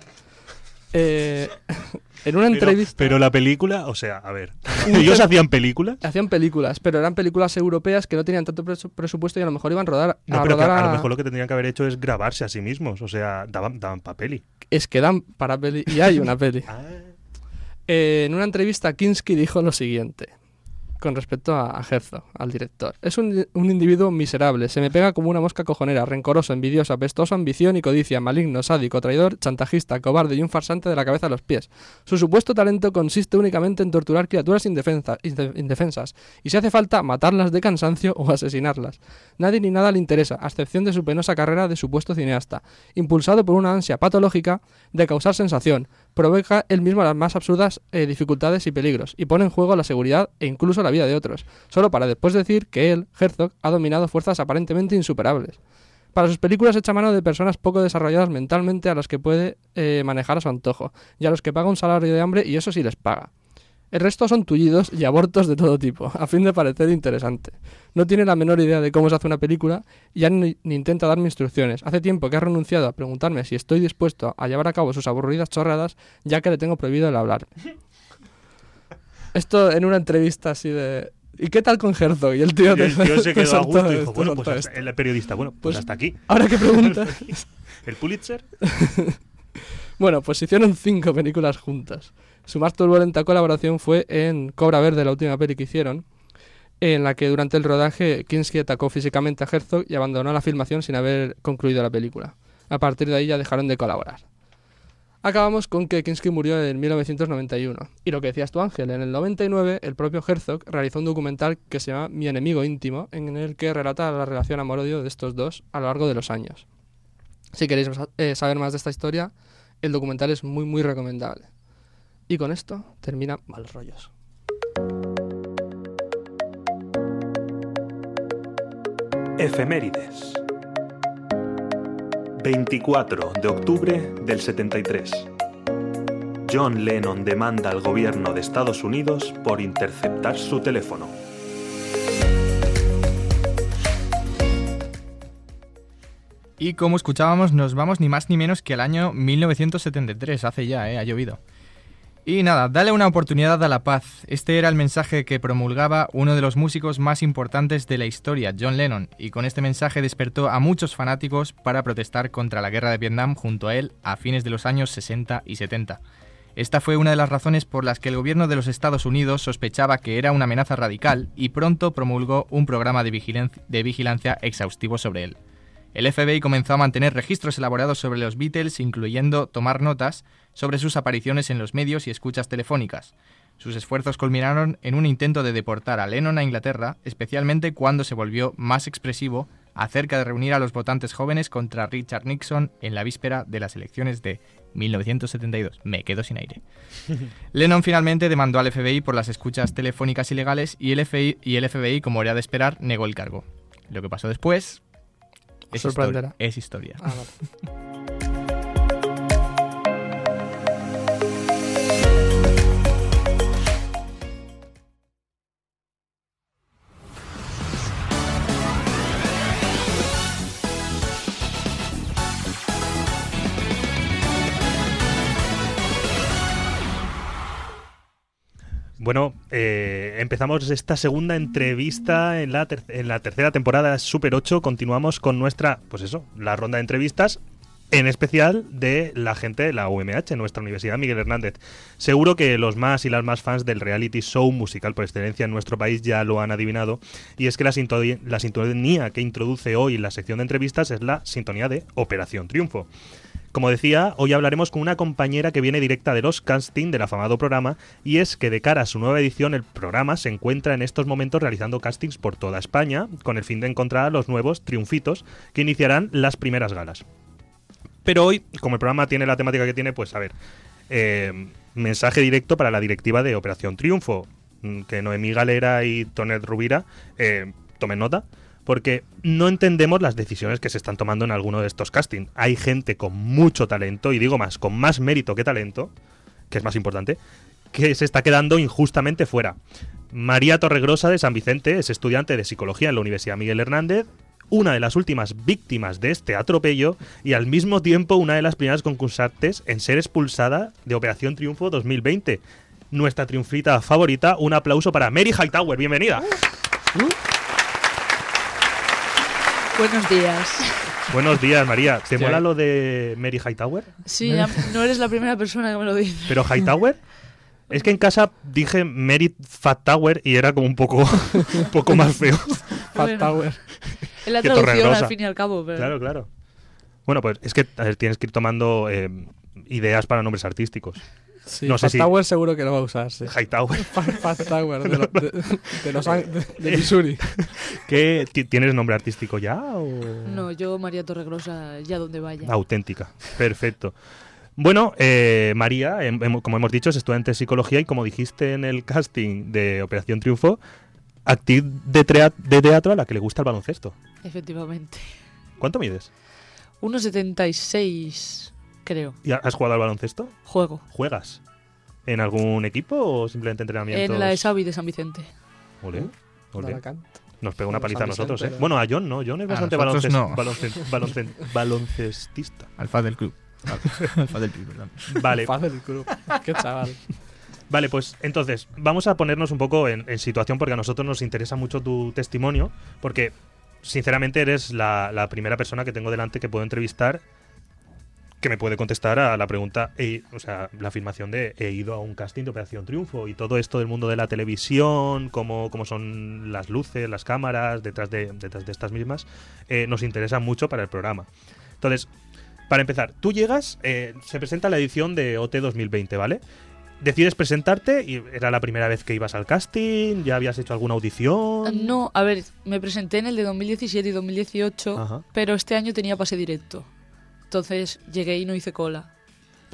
Eh, en una Pero- entrevista... Pero, la película, o sea, a ver, ellos hacían películas. Hacían películas, pero eran películas europeas que no tenían tanto presu- presupuesto y a lo mejor iban a rodar No, a pero que a lo mejor lo que tendrían que haber hecho es grabarse a sí mismos, o sea, daban, daban papel y... es que dan para peli y hay una peli. Eh, en una entrevista, Kinski dijo lo siguiente con respecto a, Herzog, al director. Es un, un individuo miserable, se me pega como una mosca cojonera, rencoroso, envidioso, apestoso, ambición y codicia, maligno, sádico, traidor, chantajista, cobarde y un farsante de la cabeza a los pies. Su supuesto talento consiste únicamente en torturar criaturas indefensa- inde- indefensas y si hace falta matarlas de cansancio o asesinarlas. Nadie ni nada le interesa, a excepción de su penosa carrera de supuesto cineasta, impulsado por una ansia patológica de causar sensación, provoca él mismo las más absurdas eh, dificultades y peligros, y pone en juego la seguridad e incluso la vida de otros, solo para después decir que él, Herzog, ha dominado fuerzas aparentemente insuperables. Para sus películas echa mano de personas poco desarrolladas mentalmente a las que puede eh, manejar a su antojo, y a los que paga un salario de hambre y eso sí les paga. El resto son tullidos y abortos de todo tipo, a fin de parecer interesante. No tiene la menor idea de cómo se hace una película y ya ni, ni intenta darme instrucciones. Hace tiempo que ha renunciado a preguntarme si estoy dispuesto a llevar a cabo sus aburridas chorradas, ya que le tengo prohibido el hablar. Esto en una entrevista así de... ¿Y qué tal con Herzog? Y el tío, Y el te- tío se te quedó a gusto y dijo, bueno, pues hasta- el periodista, bueno, pues, Pues, hasta aquí. ahora que preguntas. ¿El Pulitzer? Bueno, pues hicieron cinco películas juntas. Su más turbulenta colaboración fue en Cobra Verde, la última peli que hicieron, en la que durante el rodaje Kinski atacó físicamente a Herzog y abandonó la filmación sin haber concluido la película. A partir de ahí ya dejaron de colaborar. Acabamos con que Kinski murió en 1991. Y lo que decías tú, Ángel, en el 99 el propio Herzog realizó un documental que se llama Mi enemigo íntimo, en el que relata la relación amor-odio de estos dos a lo largo de los años. Si queréis eh, saber más de esta historia, el documental es muy muy recomendable. Y con esto termina Malos Rollos. Efemérides. 24 de octubre del 73. John Lennon demanda al gobierno de Estados Unidos por interceptar su teléfono. Y como escuchábamos, nos vamos ni más ni menos que al año 1973, hace ya, ¿eh? ha llovido. Y nada, dale una oportunidad a la paz. Este era el mensaje que promulgaba uno de los músicos más importantes de la historia, John Lennon, y con este mensaje despertó a muchos fanáticos para protestar contra la guerra de Vietnam junto a él a fines de los años 60 y 70. Esta fue una de las razones por las que el gobierno de los Estados Unidos sospechaba que era una amenaza radical y pronto promulgó un programa de, vigilan- de vigilancia exhaustivo sobre él. El FBI comenzó a mantener registros elaborados sobre los Beatles, incluyendo tomar notas sobre sus apariciones en los medios y escuchas telefónicas. Sus esfuerzos culminaron en un intento de deportar a Lennon a Inglaterra, especialmente cuando se volvió más expresivo acerca de reunir a los votantes jóvenes contra Richard Nixon en la víspera de las elecciones de 1972. Me quedo sin aire. Lennon finalmente demandó al FBI por las escuchas telefónicas ilegales y el FBI, y el FBI como era de esperar, negó el cargo. Lo que pasó después es historia. Es historia. Ah, vale. Bueno, eh, empezamos esta segunda entrevista en la, en la tercera temporada Super 8. Continuamos con nuestra, pues eso, la ronda de entrevistas, en especial de la gente de la UMH, nuestra Universidad Miguel Hernández. Seguro que los más y las más fans del reality show musical por excelencia en nuestro país ya lo han adivinado, y es que la sintonía que introduce hoy la sección de entrevistas es la sintonía de Operación Triunfo. Como decía, hoy hablaremos con una compañera que viene directa de los casting del afamado programa y es que de cara a su nueva edición el programa se encuentra en estos momentos realizando castings por toda España con el fin de encontrar a los nuevos triunfitos que iniciarán las primeras galas. Pero hoy, como el programa tiene la temática que tiene, pues a ver, eh, mensaje directo para la directiva de Operación Triunfo, mm, que Noemí Galera y Tonet Rubira eh, tomen nota, porque no entendemos las decisiones que se están tomando en alguno de estos castings. Hay gente con mucho talento, y digo más, con más mérito que talento, que es más importante, que se está quedando injustamente fuera. María Torregrosa de San Vicente es estudiante de psicología en la Universidad Miguel Hernández, una de las últimas víctimas de este atropello y al mismo tiempo una de las primeras concursantes en ser expulsada de Operación Triunfo 2020. Nuestra triunfita favorita, un aplauso para Mary Hightower, bienvenida. Buenos días. Buenos días, María. ¿Te mola lo de Mary Hightower? Sí, ya- no eres la primera persona que me lo dice. ¿Pero Hightower? Es que en casa dije Mary Fat Tower y era como un poco, un poco más feo. Fat Bueno. Tower. Es la Que traducción Torregrosa. al fin y al cabo, pero... Claro, claro. Bueno, pues es que ver, tienes que ir tomando eh, ideas para nombres artísticos. Sí, No sé si- Tower seguro que lo va a usar, sí. Hightower. Fat Tower, de, lo- de- de los, de, de Missouri. ¿Qué, ti- ¿Tienes nombre artístico ya o...? No, yo, María Torregrosa, ya donde vaya. Auténtica. Perfecto. Bueno, eh, María, em- em- como hemos dicho, es estudiante de psicología y como dijiste en el casting de Operación Triunfo, actriz de teatro a la que le gusta el baloncesto. Efectivamente. ¿Cuánto mides? 1,76 creo. ¿Y ha- has jugado al baloncesto? Juego. ¿Juegas? ¿En algún equipo o simplemente entrenamientos? En la ESABI de San Vicente. Ole, ole. De Alacant. Nos pega una paliza a nosotros, ¿eh? Bueno, a John no. John es bastante balonces- no. baloncestista. Alfa del club. Alfa del club, perdón. Vale, Fat del club. Qué chaval. vale, pues entonces vamos a ponernos un poco en, en situación porque a nosotros nos interesa mucho tu testimonio porque sinceramente eres la, la primera persona que tengo delante que puedo entrevistar que me puede contestar a la pregunta, he- o sea, la afirmación de he ido a un casting de Operación Triunfo y todo esto del mundo de la televisión, cómo, cómo son las luces, las cámaras detrás de, detrás de estas mismas, eh, nos interesa mucho para el programa. Entonces, para empezar, tú llegas, eh, se presenta la edición de OT 2020, ¿vale? Decides presentarte y era la primera vez que ibas al casting, ya habías hecho alguna audición. No, a ver, me presenté en el de 2017 y 2018, Ajá. pero este año tenía pase directo. Entonces llegué y no hice cola.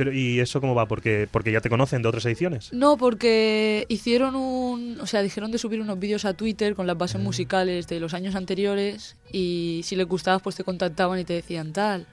Pero, ¿Y eso cómo va? Porque, porque ya te conocen de otras ediciones. No, porque hicieron un... O sea, dijeron de subir unos vídeos a Twitter con las bases musicales de los años anteriores y si les gustaba pues te contactaban y te decían tal.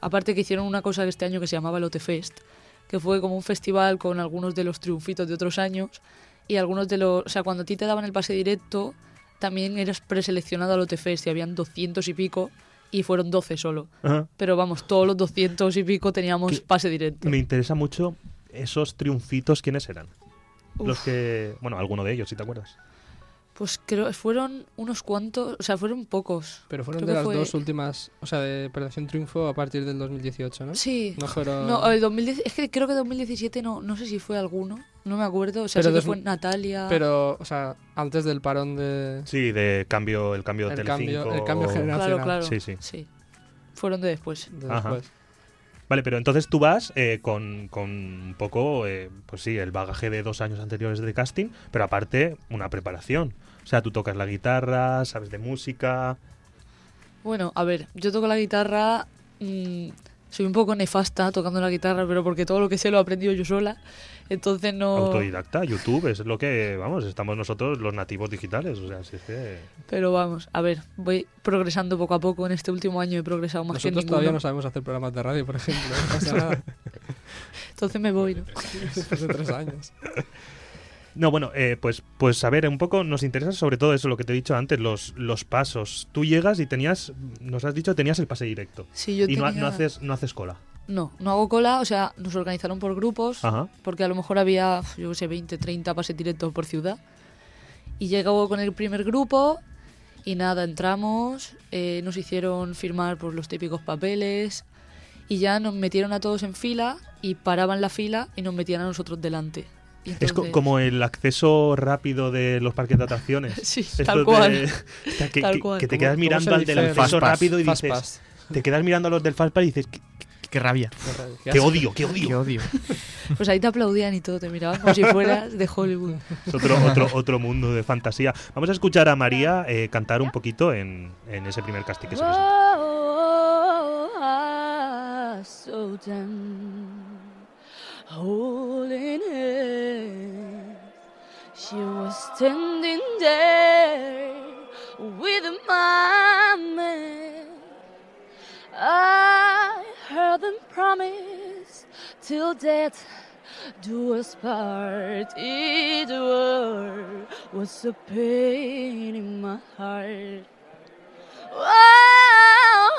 Aparte que hicieron una cosa este año que se llamaba el Fest, que fue como un festival con algunos de los triunfitos de otros años y algunos de los... O sea, cuando a ti te daban el pase directo, también eras preseleccionado al Fest y habían 200 y pico y fueron 12 solo. Ajá. Pero vamos, todos los 200 y pico teníamos pase directo. Me interesa mucho esos triunfitos, ¿quiénes eran? Los que. Bueno, alguno de ellos, si te acuerdas. Pues creo fueron unos cuantos, o sea, fueron pocos. Pero fueron Creo de las fue- dos últimas, o sea, de Operación Triunfo a partir del 2018, ¿no? Sí. No fueron... No, el 2010 es que creo que 2017 no, no sé si fue alguno, no me acuerdo, o sea, Pero sé que fue Natalia. Pero, o sea, antes del parón de... Sí, de cambio, el cambio de El cambio- el cambio generacional. Claro, claro. Sí, sí. Sí. Fueron de después. de Ajá. después. Vale, pero entonces tú vas eh, con, con un poco, eh, pues sí, el bagaje de dos años anteriores de casting, pero aparte una preparación. O sea, tú tocas la guitarra, sabes de música. Bueno, a ver, yo toco la guitarra, mm, soy un poco nefasta tocando la guitarra, pero porque todo lo que sé lo he aprendido yo sola, entonces no... Autodidacta, YouTube, es lo que, vamos, estamos nosotros los nativos digitales. O sea, si es que. Pero vamos, a ver, voy progresando poco a poco, en este último año he progresado más que Nosotros todavía no sabemos hacer programas de radio, por ejemplo. No pasa nada. entonces me voy, ¿no? Después de tres años. No, bueno, eh, pues, pues a ver, un poco nos interesa sobre todo eso, lo que te he dicho antes, los, los pasos. Tú llegas y tenías, nos has dicho, tenías el pase directo. Sí, yo y no, tenía- no haces, no haces cola. No, no hago cola, o sea, nos organizaron por grupos, Ajá. porque a lo mejor había, yo qué sé, 20, 30 pases directos por ciudad. Y llegó con el primer grupo y nada, entramos, eh, nos hicieron firmar pues, los típicos papeles y ya nos metieron a todos en fila y paraban la fila y nos metían a nosotros delante. Es co- como el acceso rápido de los parques de atracciones. Sí, Esto tal de- cual. o sea, que, Tal cual. que te ¿Cómo- quedas mirando al del acceso rápido y dices. pass. Te quedas mirando a los del Fastpass y dices, ¿qué, qué- Qué rabia. Qué odio, qué odio. Qué odio. Pues ahí te aplaudían y todo, te miraban como si fueras de Hollywood. Es otro, otro, otro mundo de fantasía. Vamos a escuchar a María eh, cantar un poquito en, en ese primer casting que se presentó. Oh, hands. She was standing there with my man. I heard them promise till death do us part. It was a pain in my heart. Oh,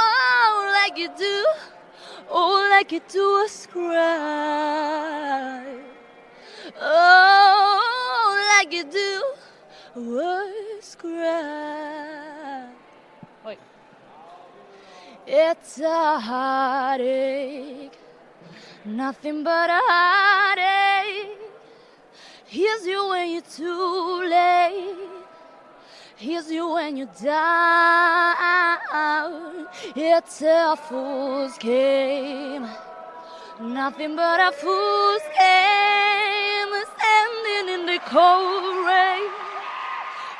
oh, like you do, oh, like you do us cry. Oh, like you do us cry. Wait. It's a heartache, nothing but a heartache. Here's you when you're too late. Here's you when you're down. It's a fool's game. Nothing but a fool's game. Standing in the cold rain.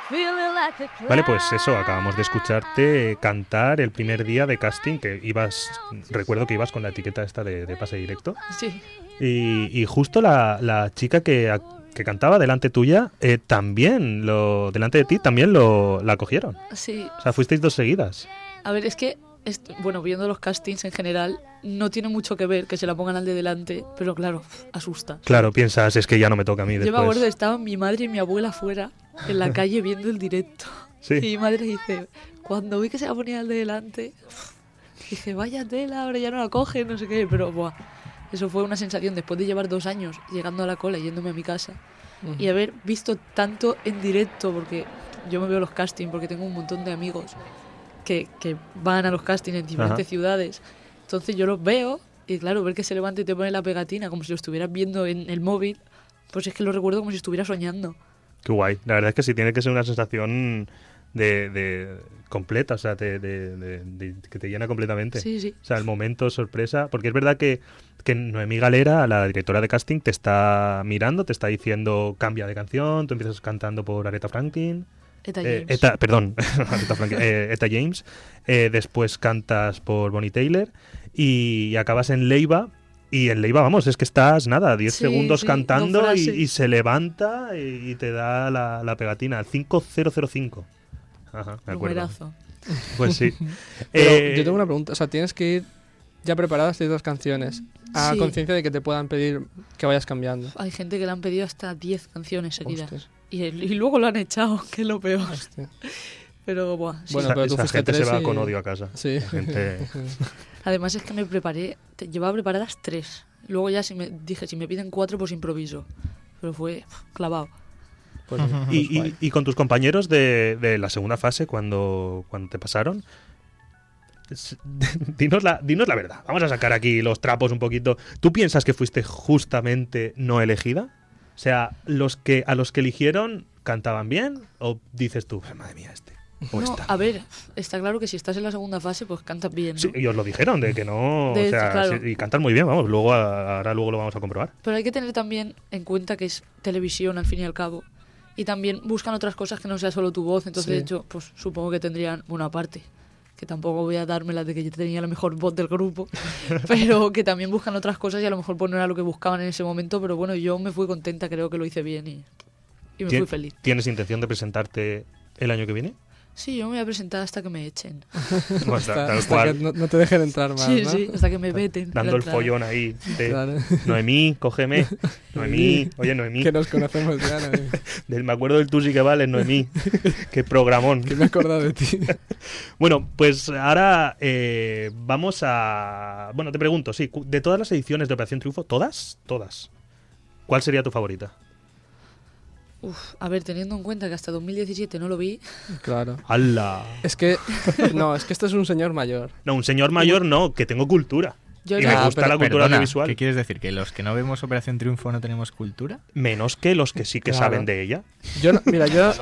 Feeling like a Vale, pues eso, acabamos de escucharte cantar el primer día de casting que ibas, recuerdo que ibas con la etiqueta esta de, de pase directo. Sí. Y, y justo la, la chica que, que cantaba delante tuya, eh, también, lo, delante de ti, también lo, la cogieron. Sí. O sea, fuisteis dos seguidas. A ver, es que, est- bueno, viendo los castings en general, no tiene mucho que ver que se la pongan al de delante, pero claro, asusta. Claro, piensas, es que ya no me toca a mí Yo me acuerdo, estaban mi madre y mi abuela afuera, en la calle, viendo el directo. Sí. Y mi madre dice, cuando vi que se la ponía al de delante, dije, vaya tela, ahora ya no la coge, no sé qué, pero buah, eso fue una sensación después de llevar dos años llegando a la cola y yéndome a mi casa y haber visto tanto en directo, porque yo me veo los castings, porque tengo un montón de amigos que, que van a los castings en diferentes Ajá. ciudades. Entonces yo los veo y claro, ver que se levanta y te pone la pegatina como si lo estuvieras viendo en el móvil, pues es que lo recuerdo como si estuviera soñando. Qué guay. La verdad es que sí tiene que ser una sensación de, de completa, o sea, de- que te llena completamente. Sí, sí. O sea, el momento sorpresa, porque es verdad que, que Noemí Galera, la directora de casting, te está mirando, te está diciendo cambia de canción, tú empiezas cantando por Aretha Franklin. Eta eh, James. Eta- perdón, Aretha Franklin, eh, Etta James. eh, después cantas por Bonnie Taylor y acabas en Leiva. Y en Leiva, vamos, es que estás, nada, 10 Sí, segundos sí, cantando y, se levanta y, y te da la, la pegatina. 5005. Ajá, me acuerdo. Numerazo. Pues sí. Pero Eh, yo tengo una pregunta. O sea, tienes que ir ya preparadas ciertas canciones. A Sí. conciencia de que te puedan pedir que vayas cambiando. Hay gente que le han pedido hasta 10 canciones seguidas. Y, el- y luego lo han echado, que es lo peor. Pero, buah, sí. Bueno, esa, pero tú esa gente se va y- con odio a casa. Sí. Gente- Además es que me preparé, te- llevaba preparadas tres. Luego ya si me dije, si me piden cuatro, pues improviso. Pero fue clavado. Pues y, y- y con tus compañeros de, de la segunda fase, cuando, cuando te pasaron, dinos la, dinos la verdad. Vamos a sacar aquí los trapos un poquito. ¿Tú piensas que fuiste justamente no elegida? O sea, los que a los que eligieron cantaban bien o dices tú, madre mía, este No, a ver, está claro que si estás en la segunda fase, pues cantas bien, ¿no? Sí, y os lo dijeron de que no, De o sea, claro. sí, y cantan muy bien, vamos, luego ahora luego lo vamos a comprobar. Pero hay que tener también en cuenta que es televisión al fin y al cabo. Y también buscan otras cosas que no sea solo tu voz. Entonces, Sí. de hecho, pues supongo que tendrían una parte. Que tampoco voy a dármela de que yo tenía la mejor voz del grupo. pero que también buscan otras cosas y a lo mejor pues no era lo que buscaban en ese momento. Pero bueno, yo me fui contenta, creo que lo hice bien y, y me fui feliz. ¿Tienes intención de presentarte el año que viene? Sí, yo me voy a presentar hasta que me echen. Pues Hasta- tal hasta cual. que no, no te dejen entrar más. Sí, ¿no? sí, hasta que me veten. Dando el follón ahí. de, Claro. Noemí, cógeme. Noemí, oye, Noemí. Que nos conocemos ya, Noemí. Del- me acuerdo del tú sí que vale, Noemí. Qué programón. Que me he acordado de ti. Bueno, pues ahora eh, vamos a... Bueno, te pregunto, sí, de todas las ediciones de Operación Triunfo, ¿todas? Todas. ¿Cuál sería tu favorita? Uf, a ver, teniendo en cuenta que hasta 2017 no lo vi, Claro. ¡Hala! Es que. No, es que esto es un señor mayor. No, un señor mayor no, que tengo cultura. Yo y ya- me Ah, gusta pero- la cultura Perdona, audiovisual. ¿Qué quieres decir? ¿Que los que no vemos Operación Triunfo no tenemos cultura? Menos que los que sí que Claro. saben de ella. Yo no- mira, yo.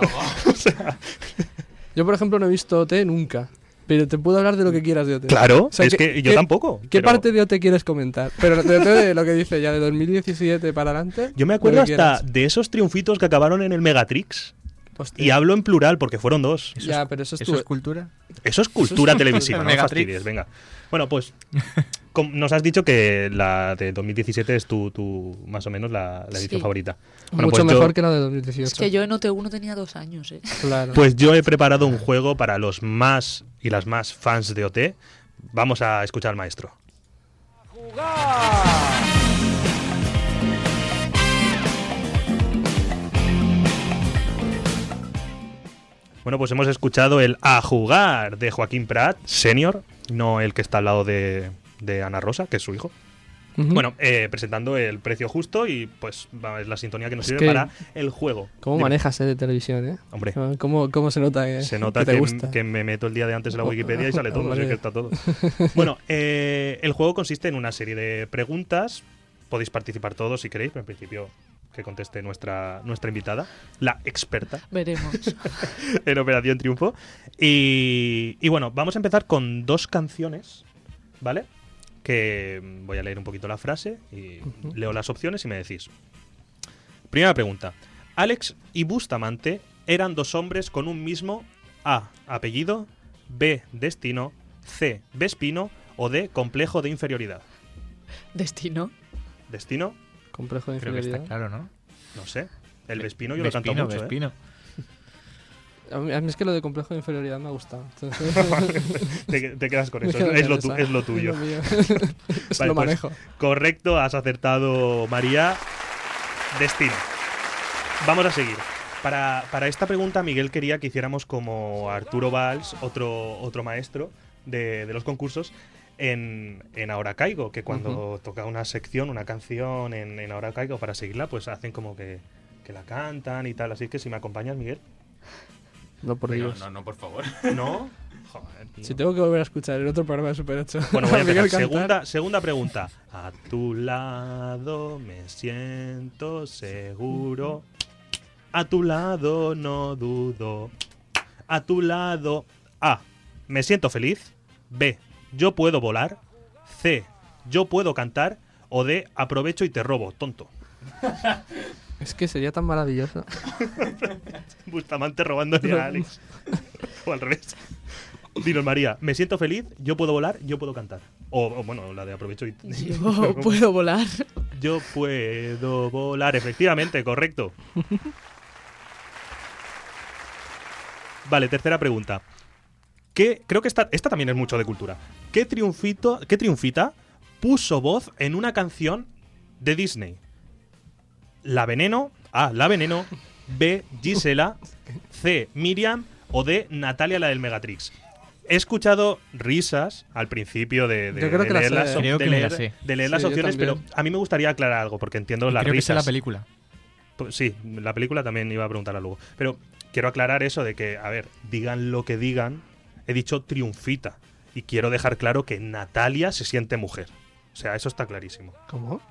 Yo, por ejemplo, no he visto OT nunca. Pero te puedo hablar de lo que quieras de OT. Claro, es ¿qué- que yo qué- tampoco. ¿Qué pero- parte de OT quieres comentar? Pero de, OT de lo que dice ya de 2017 para adelante. Yo me acuerdo que hasta quieras. de esos triunfitos que acabaron en el Megatrix. Hostia. Y hablo en plural porque fueron dos. Ya, pero eso es ¿Eso tu- es cultura? Eso es cultura Eso es- televisiva, no fastidies, venga. Bueno, pues nos has dicho que la de 2017 es tu, tu más o menos la, la edición Sí. favorita. Bueno, Mucho pues yo- mejor que la de 2018. Es que yo en OT1 tenía dos años, ¿eh? Claro. Pues yo he preparado un juego para los más y las más fans de OT. Vamos a escuchar al maestro. Bueno, pues hemos escuchado el A jugar de Joaquín Prat, senior, no el que está al lado de, de Ana Rosa, que es su hijo. Bueno, eh, presentando el precio justo y pues va, es la sintonía que nos Es sirve que- para el juego. ¿Cómo Dime. manejas eh, de televisión, eh? Hombre. ¿Cómo, cómo se nota que, Se nota que que, te gusta? que me meto el día de antes en la Wikipedia y sale todo, así que está todo. Bueno, eh, el juego consiste en una serie de preguntas. Podéis participar todos si queréis, pero en principio que conteste nuestra, nuestra invitada, la experta Veremos. en Operación Triunfo. Y, y bueno, vamos a empezar con dos canciones, ¿vale? Que voy a leer un poquito la frase y leo las opciones y me decís. Primera pregunta. Alex y Bustamante eran dos hombres con un mismo A. Apellido, B. Destino, C. Vespino o D. Complejo de inferioridad. Destino. Destino, Complejo de Creo que está inferioridad. claro, ¿no? no sé. El Vespino yo lo canto Vespino, mucho, ¿eh? Vespino. A mí es que lo de complejo de inferioridad me ha gustado. Entonces- te, te quedas con eso. quedo Es lo, tu- esa. es lo tuyo. Es lo Vale, pues, manejo. correcto, has acertado, María. Destino. Vamos a seguir. Para, para esta pregunta, Miguel quería que hiciéramos como Arturo Valls, otro, otro maestro de, de los concursos, en, en Ahora Caigo, que cuando toca una sección, una canción en, en Ahora Caigo para seguirla, pues hacen como que, que la cantan y tal. Así que si me acompañas, Miguel. No, por Dios. no, no, por favor. ¿No? Joder, tío. Si tengo que volver a escuchar en otro programa de Super 8. Bueno, voy a empezar. Segunda, segunda pregunta. A tu lado me siento seguro. A tu lado no dudo. A tu lado. A. Me siento feliz. B. Yo puedo volar. C. Yo puedo cantar. O D. Aprovecho y te robo, tonto. Es que sería tan maravilloso. Bustamante robándole a Alex. o al revés. Dinos, María, me siento feliz, yo puedo volar, yo puedo cantar. O, o, bueno, la de aprovecho y... Yo puedo volar. Yo puedo volar, efectivamente, correcto. Vale, tercera pregunta. ¿Qué, creo que esta, esta también es mucho de cultura. ¿Qué, triunfito, ¿Qué triunfita puso voz en una canción de Disney? La Veneno, A. La Veneno, B. Gisela, C. Miriam o D. Natalia, la del Megatrix. He escuchado risas al principio de, de- Yo creo de que la leer, sé, las, op- Creo de que me la leer- sé. de leer Sí, las yo opciones, pero también. a mí me gustaría aclarar algo porque entiendo las Creo que es risas. la película. Pues sí, la película también iba a preguntarla luego. Pero quiero aclarar eso de que, a ver, digan lo que digan, he dicho triunfita. Y quiero dejar claro que Natalia se siente mujer. O sea, eso está clarísimo. ¿Cómo?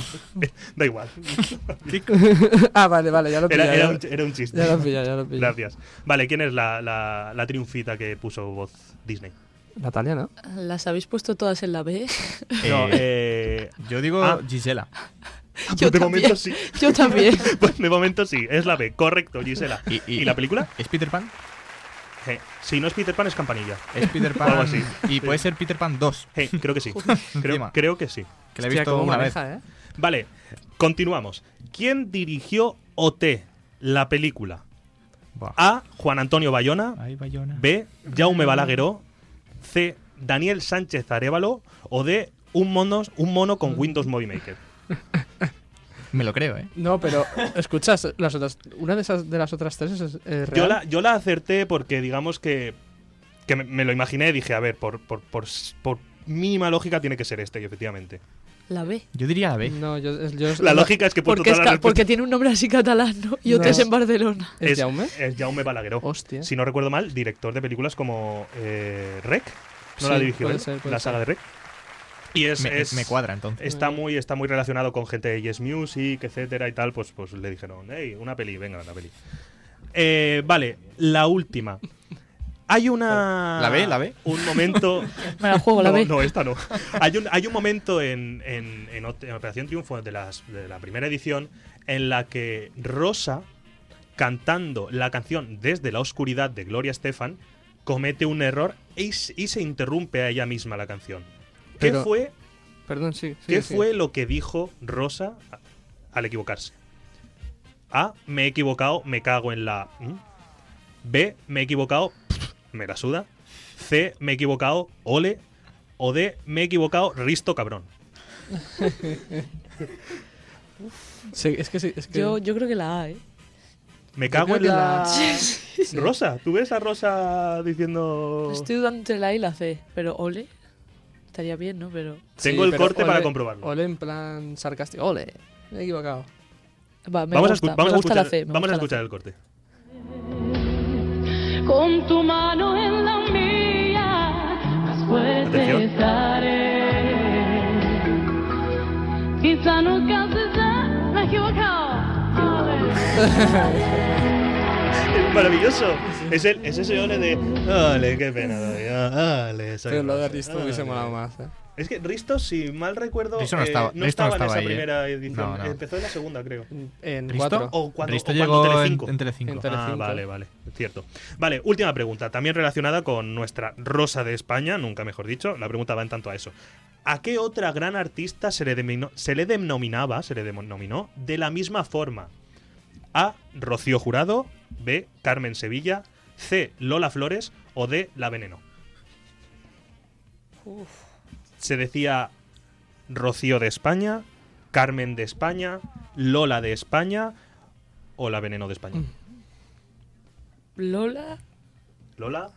Da igual. ah, vale, vale, ya lo pillé. Era, un, era un chiste. Ya lo pillé, ya lo pillé. Gracias. Vale, ¿quién es la, la- la triunfita que puso voz Disney? Natalia, ¿no? ¿Las habéis puesto todas en la B? No, Eh, eh, Yo digo Ah. Gisela. Yo de también. momento sí. Yo también. Pues de momento sí, es la B, correcto, Gisela. ¿Y, ¿Y la película? ¿Es Peter Pan? Si no es Peter Pan, es Campanilla. Es Peter O algo Pan. así. Y puede ser Peter Pan 2. Eh, creo que sí. Creo, que sí. Que la he Hostia, visto cómo una vez. maneja, ¿eh? Vale, continuamos. ¿Quién dirigió OT, la película? Buah. A. Juan Antonio Bayona. Ay, Bayona. B. Jaume Balagueró. C. Daniel Sánchez Arevalo. O D. Un mono, un mono con Windows Movie Maker. Me lo creo, ¿eh? No, pero escuchas, las otras, una de esas de las otras tres es, es real. Yo la, yo la acerté porque, digamos que, que me, me lo imaginé y dije, a ver, por, por, por, por mínima lógica tiene que ser este, y efectivamente. La B. Yo diría la B. No, yo, La lógica es que Porque, es las porque tiene un nombre así catalán, ¿no? Y otro No. es en Barcelona. ¿Es Jaume? Es Jaume Balagueró. Hostia. Si no recuerdo mal, director de películas como eh, Rec. ¿No Sí, la dirigió puede él? ser, puede la saga de Rec. Y es, Me, es- me cuadra entonces. Está muy, está muy relacionado con gente de Yes Music, etcétera y tal. Pues, pues le dijeron, hey, una peli, venga, una peli. Eh, vale, la última. Hay una. ¿La ve? ¿La ve? Un momento. Me la juego, la no, ve. No, esta no. Hay un, hay un momento en, en- en Operación Triunfo de, las, de la primera edición en la que Rosa, cantando la canción Desde la Oscuridad de Gloria Estefan, comete un error y se interrumpe a ella misma la canción. ¿Qué Pero- fue, Perdón, sí. qué sí, sí. fue lo que dijo Rosa al equivocarse? A. Me he equivocado, me cago en la. ¿Mm? B. Me he equivocado, me la suda. C. Me he equivocado, ole. O D. Me he equivocado, risto cabrón. Sí, es que sí. Es que... Yo, yo creo que la A, ¿eh? Me cago en la- Rosa, ¿tú ves a Rosa diciendo. Estoy dudando entre la A y la C, pero ole. Estaría bien, ¿no? Pero. Tengo el pero corte para ole- comprobarlo. Ole en plan sarcástico. Ole. Me he equivocado. Va, me vamos a, gusta, escu- vamos me a gusta la escuchar, C. me vamos a gusta la escuchar el corte. Con tu mano en la mía, más fuerte Atención. estaré. Quizá nunca se sea, me he equivocado. Maravilloso. Es, el, es ese ole de. Ole, qué pena, doy, ah, soy Pero lo de Risto ole". hubiese molado más. ¿eh? Es que Risto, si mal recuerdo, Risto no eh, estaba- no Risto no estaba en estaba esa ahí, ¿eh? primera edición. No, no. Empezó en la segunda, creo. En ¿Risto? cuatro. O cuando, Risto o cuando llegó en, Telecinco. en Telecinco. En Ah, Telecinco. vale, vale, es cierto. Vale, última pregunta, también relacionada con nuestra Rosa de España, nunca mejor dicho. La pregunta va en tanto a eso. ¿A qué otra gran artista se le, deminó- se le denominaba, se le denominó de la misma forma? A. Rocío Jurado, B. Carmen Sevilla, C. Lola Flores o D. La Veneno. Se decía Rocío de España, Carmen de España, Lola de España o La Veneno de España. Lola. Lola,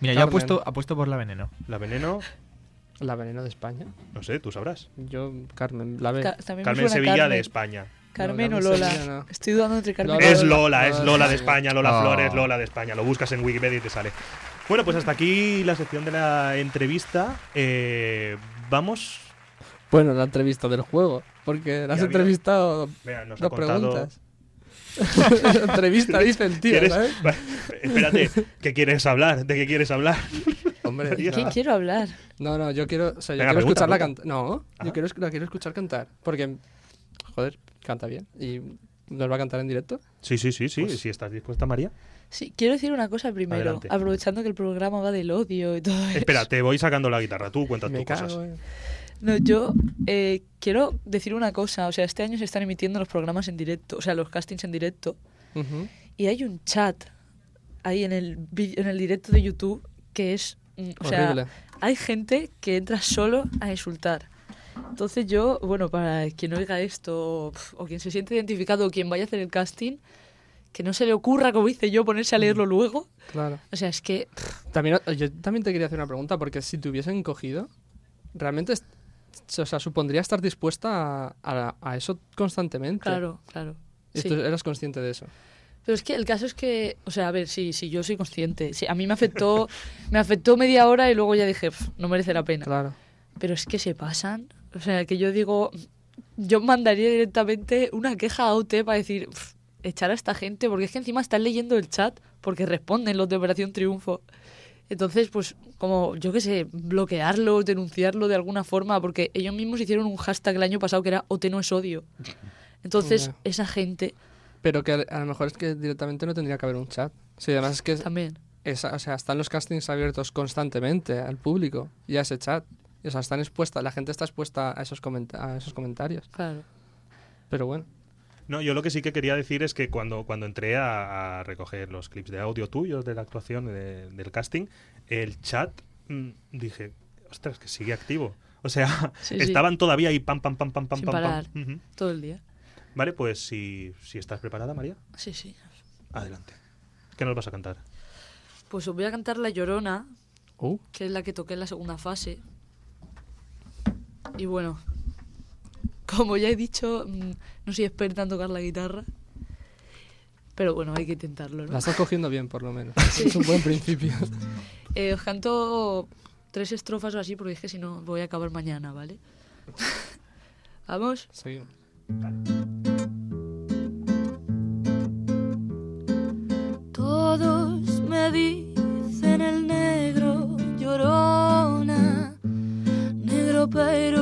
Mira, yo Carmen. apuesto, apuesto por la veneno. La Veneno, La veneno de España. no sé, tú sabrás. Yo, Carmen, la ve. Ca- también me Carmen suena Sevilla Carmen. de España. Carmen No, o Lola. Estoy dudando entre Carmen Lola. Es Lola. Lola, es Lola de España, Lola. Flores, Lola de España. Lo buscas en Wikipedia y te sale. Bueno, pues hasta aquí la sección de la entrevista. Eh, vamos. Bueno, la entrevista del juego. Porque la has entrevistado Mira, nos ha dos contado. preguntas. entrevista, dice el tío, ¿Quieres- ¿sabes? Espérate, ¿qué quieres hablar? ¿De qué quieres hablar? Hombre, ¿De qué quiero hablar? No, no, yo quiero, o sea, yo Venga, quiero escucharla cantar. No, yo quiero, la quiero escuchar cantar. Porque, joder, canta bien. ¿Y nos va a cantar en directo? Sí, sí, sí, sí. Pues- Si estás dispuesta, María. Sí, quiero decir una cosa primero. Adelante. Aprovechando que el programa va del odio y todo eso. Espera, te voy sacando la guitarra. Tú cuentas Me tus cosas. No, yo eh, quiero decir una cosa. O sea, este año se están emitiendo los programas en directo, o sea, los castings en directo. Y hay un chat ahí en el, en el directo de YouTube que es. mm, O sea, hay gente que entra solo a insultar. Entonces yo, bueno, para quien oiga esto o, quien se siente identificado o quien vaya a hacer el casting, que no se le ocurra, como hice yo, ponerse a leerlo luego. Claro. O sea, es que También, yo también te quería hacer una pregunta, porque si te hubiesen cogido, realmente o sea, supondría estar dispuesta a, a- a eso constantemente. Claro, claro. Sí. tú eras consciente de eso. Pero es que el caso es que, o sea, a ver, sí, sí, yo soy consciente. Sí, a mí me afectó, me afectó media hora y luego ya dije, "Pf, no merece la pena. Claro. Pero es que se pasan. O sea, que yo digo, yo mandaría directamente una queja a OT para decir, "Pf, echar a esta gente, porque es que encima están leyendo el chat, porque responden los de Operación Triunfo. Entonces, pues, como, yo qué sé, bloquearlos, denunciarlo de alguna forma, porque ellos mismos hicieron un hashtag el año pasado que era OT no es odio. Entonces, esa gente Pero que a, a lo mejor es que directamente no tendría que haber un chat. Sí, además es que también. es- o sea, están los castings abiertos constantemente al público y a ese chat. O sea, están expuestas, la gente está expuesta a esos, a esos comentarios. Claro. Pero bueno. No, yo lo que sí que quería decir es que cuando, cuando entré a, a recoger los clips de audio tuyos de la actuación de- del casting, el chat mm, dije, ostras, que sigue activo. O sea, Sí, sí. estaban todavía ahí pam, pam, pam, pam, pam, Sin pam, pam. parar. Ujú. Todo el día. Vale, pues si, si estás preparada, María, Sí, sí. adelante. ¿Qué nos vas a cantar? Pues os voy a cantar La Llorona, Uh, que es la que toqué en la segunda fase. Y bueno, como ya he dicho, mm, no soy experta en tocar la guitarra. Pero bueno, hay que intentarlo, ¿no? La estás cogiendo bien, por lo menos. Es un buen principio. Eh, os canto tres estrofas o así, porque es que si no voy a acabar mañana, ¿vale? ¿Vamos? Seguimos. Todos me dicen el negro llorona, negro pero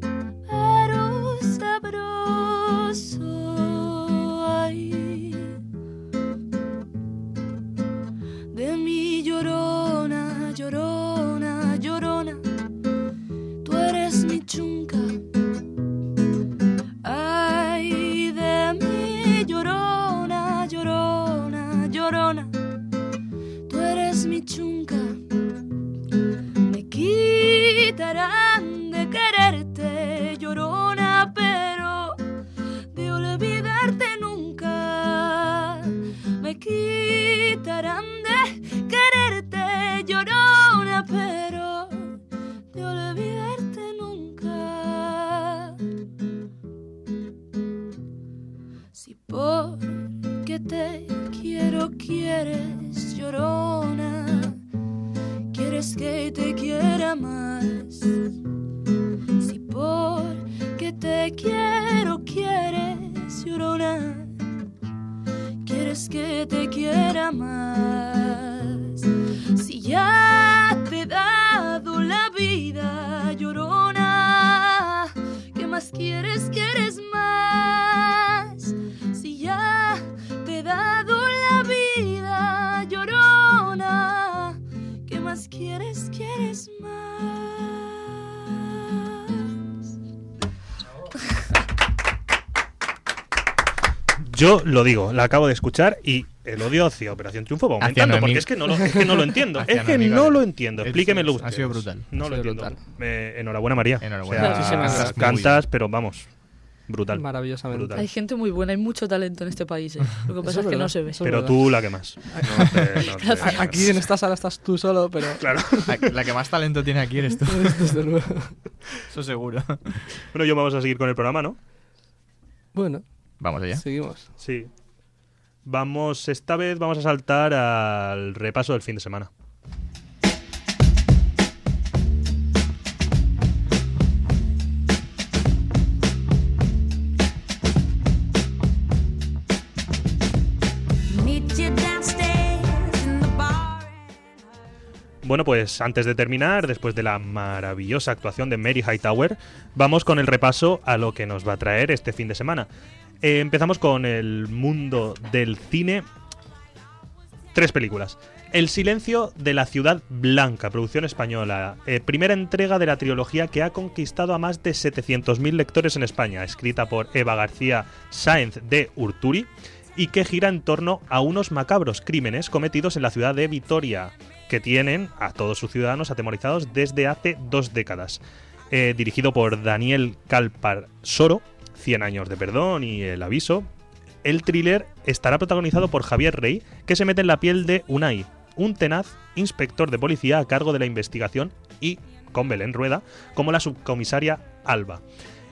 sabroso. Lo digo, la acabo de escuchar y el odio hacia Operación Triunfo va aumentando, porque es que no lo, es que no lo entiendo. es que no lo entiendo. Explíquemelo ha sido brutal. No Ha lo sido entiendo. brutal. Eh, enhorabuena, María. Enhorabuena. O sea, Muchísimas gracias. cantas, pero vamos, brutal. Maravillosamente. Brutal. Hay gente muy buena, hay mucho talento en este país. ¿eh? Lo que pasa es es que no se ve. Pero tú la que más. No te- no te- Gracias. A- Aquí en esta sala estás tú solo, pero. Claro. La, la que más talento tiene aquí eres tú. Desde luego. Eso seguro. Bueno, yo vamos a seguir con el programa, ¿no? Bueno, Vamos allá. seguimos. Sí. Vamos, esta vez vamos a saltar al repaso del fin de semana. Bueno, pues antes de terminar, después de la maravillosa actuación de Mary Hightower, vamos con el repaso a lo que nos va a traer este fin de semana. Eh, empezamos con el mundo del cine. Tres películas. El silencio de la ciudad blanca, producción española. Eh, primera entrega de la trilogía que ha conquistado a más de 700.000 lectores en España, escrita por Eva García Sáenz de Urturi y que gira en torno a unos macabros crímenes cometidos en la ciudad de Vitoria, que tienen a todos sus ciudadanos atemorizados desde hace dos décadas. Eh, dirigido por Daniel Calpar Soro, 100 años de perdón y El aviso, el thriller estará protagonizado por Javier Rey, que se mete en la piel de Unai, un tenaz inspector de policía a cargo de la investigación y con Belén Rueda como la subcomisaria Alba.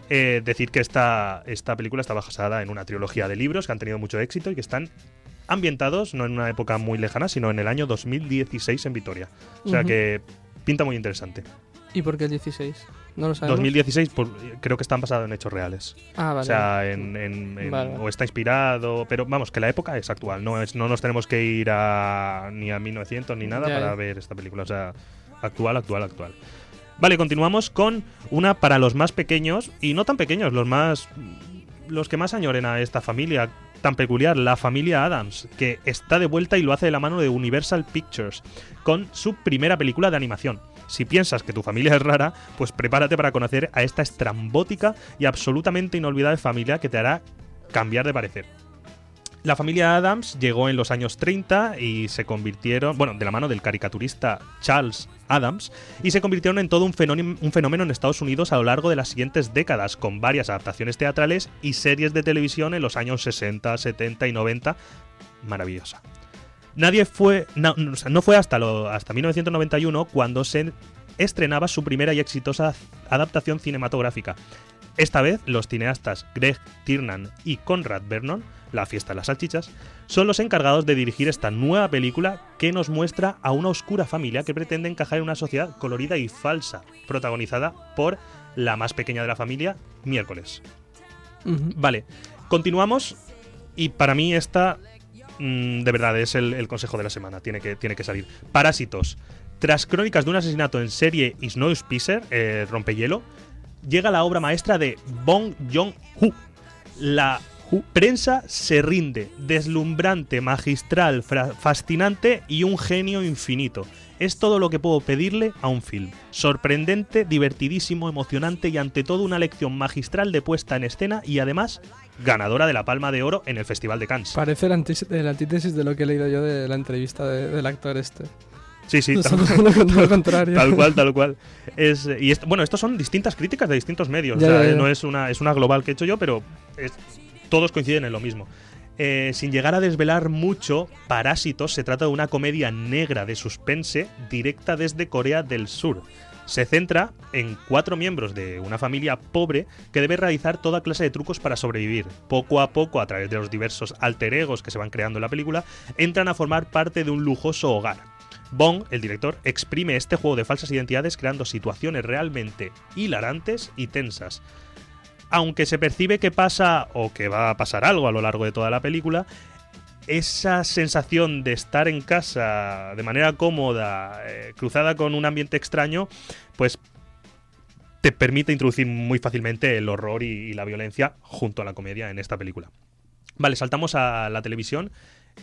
Eh, decir que esta, esta película está basada en una trilogía de libros que han tenido mucho éxito y que están ambientados no en una época muy lejana, sino en el año 2016 en Vitoria. O sea que pinta muy interesante. ¿Y por qué el 16? No lo sabemos. 2016 pues, creo que están basados en hechos reales. Ah, vale. O sea, en, en- en- Vale, vale. o está inspirado, pero vamos, que la época es actual, no, es, no nos tenemos que ir a, ni a 1900 ni nada Ya, para ya. ver esta película, o sea, actual, actual, actual. Vale, continuamos con una para los más pequeños y no tan pequeños, los más los que más añoren a esta familia tan peculiar, la familia Adams, que está de vuelta y lo hace de la mano de Universal Pictures, con su primera película de animación. Si piensas que tu familia es rara, pues prepárate para conocer a esta estrambótica y absolutamente inolvidable familia que te hará cambiar de parecer. La familia Adams llegó en los años 30 y se convirtieron, bueno, de la mano del caricaturista Charles Adams, y se convirtieron en todo un fenómeno, un fenómeno en Estados Unidos a lo largo de las siguientes décadas, con varias adaptaciones teatrales y series de televisión en los años 60, 70 y 90. Maravillosa. Nadie fue, no, no, o sea, no fue hasta, lo, hasta 1991 cuando se estrenaba su primera y exitosa adaptación cinematográfica. Esta vez, los cineastas Greg Tiernan y Conrad Vernon, La fiesta de las salchichas, son los encargados de dirigir esta nueva película que nos muestra a una oscura familia que pretende encajar en una sociedad colorida y falsa, protagonizada por la más pequeña de la familia, Miércoles. Vale, continuamos y para mí esta mm, de verdad es el, el consejo de la semana, tiene que, tiene que salir. Parásitos. Tras crónicas de un asesinato en serie y Snowpiercer, eh, Rompehielo, llega la obra maestra de Bong Joon-ho. La prensa se rinde, deslumbrante, magistral, fascinante y un genio infinito. Es todo lo que puedo pedirle a un film. Sorprendente, divertidísimo, emocionante y ante todo una lección magistral de puesta en escena y además ganadora de la Palma de Oro en el Festival de Cannes. Parece la, eh, antítesis de lo que he leído yo de la entrevista de- del actor este. Sí, sí, tal, lo contrario. tal cual, tal cual. Es, eh, y bueno, estos son distintas críticas de distintos medios. Ya, o sea, ya, ya. no es una, es una global que he hecho yo, pero es- todos coinciden en lo mismo. Eh, sin llegar a desvelar mucho, Parásitos se trata de una comedia negra de suspense directa desde Corea del Sur. Se centra en cuatro miembros de una familia pobre que debe realizar toda clase de trucos para sobrevivir. Poco a poco, a través de los diversos alter egos que se van creando en la película, entran a formar parte de un lujoso hogar. Bong, el director, exprime este juego de falsas identidades creando situaciones realmente hilarantes y tensas. Aunque se percibe que pasa o que va a pasar algo a lo largo de toda la película, esa sensación de estar en casa de manera cómoda, eh, cruzada con un ambiente extraño, pues te permite introducir muy fácilmente el horror y, la violencia junto a la comedia en esta película. Vale, saltamos a la televisión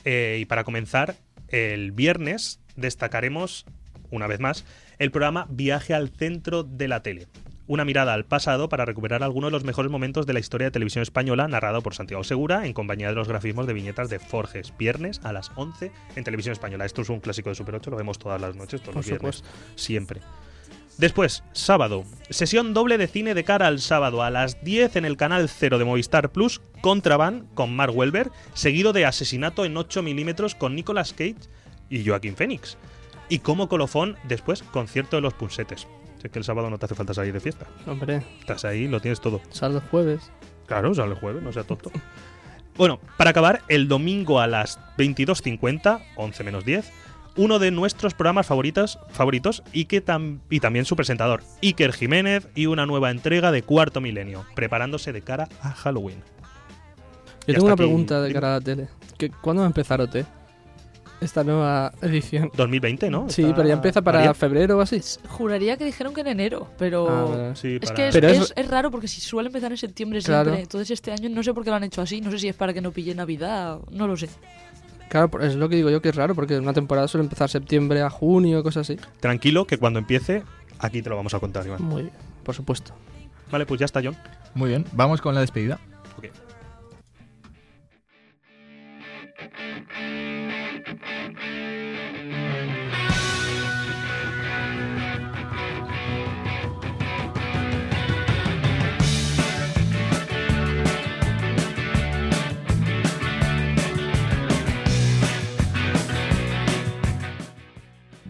eh, y para comenzar, el viernes destacaremos, una vez más, el programa Viaje al centro de la tele. Una mirada al pasado para recuperar algunos de los mejores momentos de la historia de televisión española, narrado por Santiago Segura, en compañía de los grafismos de viñetas de Forges. Viernes a las 11 en televisión española. Esto es un clásico de Super 8, lo vemos todas las noches, todos Por los viernes. supuesto. Siempre. Después, sábado. Sesión doble de cine de cara al sábado a las 10 en el canal 0 de Movistar Plus, Contraband con Mark Welber, seguido de Asesinato en 8 milímetros con Nicolas Cage y Joaquín Phoenix. Y como colofón, después, concierto de los Punsetes. Que el sábado no te hace falta salir de fiesta. Hombre, Estás ahí, lo tienes todo. sale los jueves. Claro, sale el jueves, no sea tonto. Bueno, para acabar, el domingo a las 22.50, 11 menos 10, uno de nuestros programas favoritos, favoritos y, que tam- y también su presentador, Iker Jiménez, y una nueva entrega de Cuarto Milenio, preparándose de cara a Halloween. Yo Y tengo una aquí- pregunta de cara a la tele. ¿Qué- ¿Cuándo va a empezar OT? Esta nueva edición. 2020, ¿no? Sí, Está- pero ya empieza para María. febrero o así. Juraría que dijeron que en enero, pero Ah, vale. Sí, es para- que es, Pero es- eso- es raro porque si suele empezar en septiembre Claro. siempre. Entonces este año no sé por qué lo han hecho así. No sé si es para que no pille Navidad, no lo sé. Claro, por- es lo que digo yo que es raro, porque una temporada suele empezar septiembre a junio, cosas así. Tranquilo, que cuando empiece, aquí te lo vamos a contar, Iván. Muy bien, por supuesto. Vale, pues ya está, John. Muy bien, vamos con la despedida. Ok.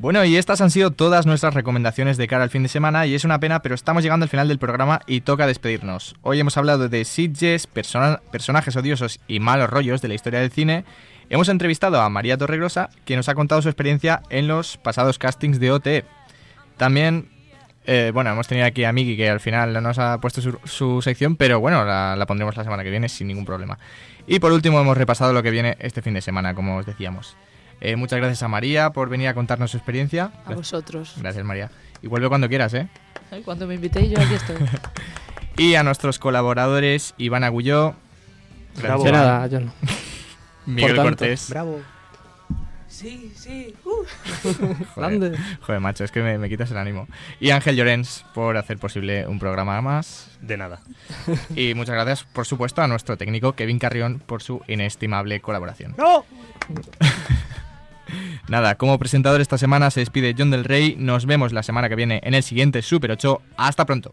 Bueno, y estas han sido todas nuestras recomendaciones de cara al fin de semana y es una pena, pero estamos llegando al final del programa y toca despedirnos. Hoy hemos hablado de sitges, persona- personajes odiosos y malos rollos de la historia del cine. Hemos entrevistado a María Torregrosa, que nos ha contado su experiencia en los pasados castings de OTE. También, eh, bueno, hemos tenido aquí a Miki, que al final no nos ha puesto su, su sección, pero bueno, la, la pondremos la semana que viene sin ningún problema. Y por último, hemos repasado lo que viene este fin de semana, como os decíamos. Eh, muchas gracias a María por venir a contarnos su experiencia. A vosotros. Gracias, María. Y vuelve cuando quieras, ¿eh? Cuando me invitéis yo aquí estoy. Y a nuestros colaboradores, Iván Agulló. Bravo. De nada, yo no. Miguel. Cortés. Bravo. Sí, sí. Joder, Grande. joder, macho, es que me, me quitas el ánimo. Y Ángel Llorens por hacer posible un programa más. De nada. Y muchas gracias, por supuesto, a nuestro técnico Kevin Carrión por su inestimable colaboración. ¡No! Nada, como presentador esta semana se despide John del Rey. Nos vemos la semana que viene en el siguiente Super 8. Hasta pronto.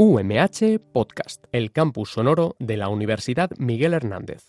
UMH Podcast, el campus sonoro de la Universidad Miguel Hernández.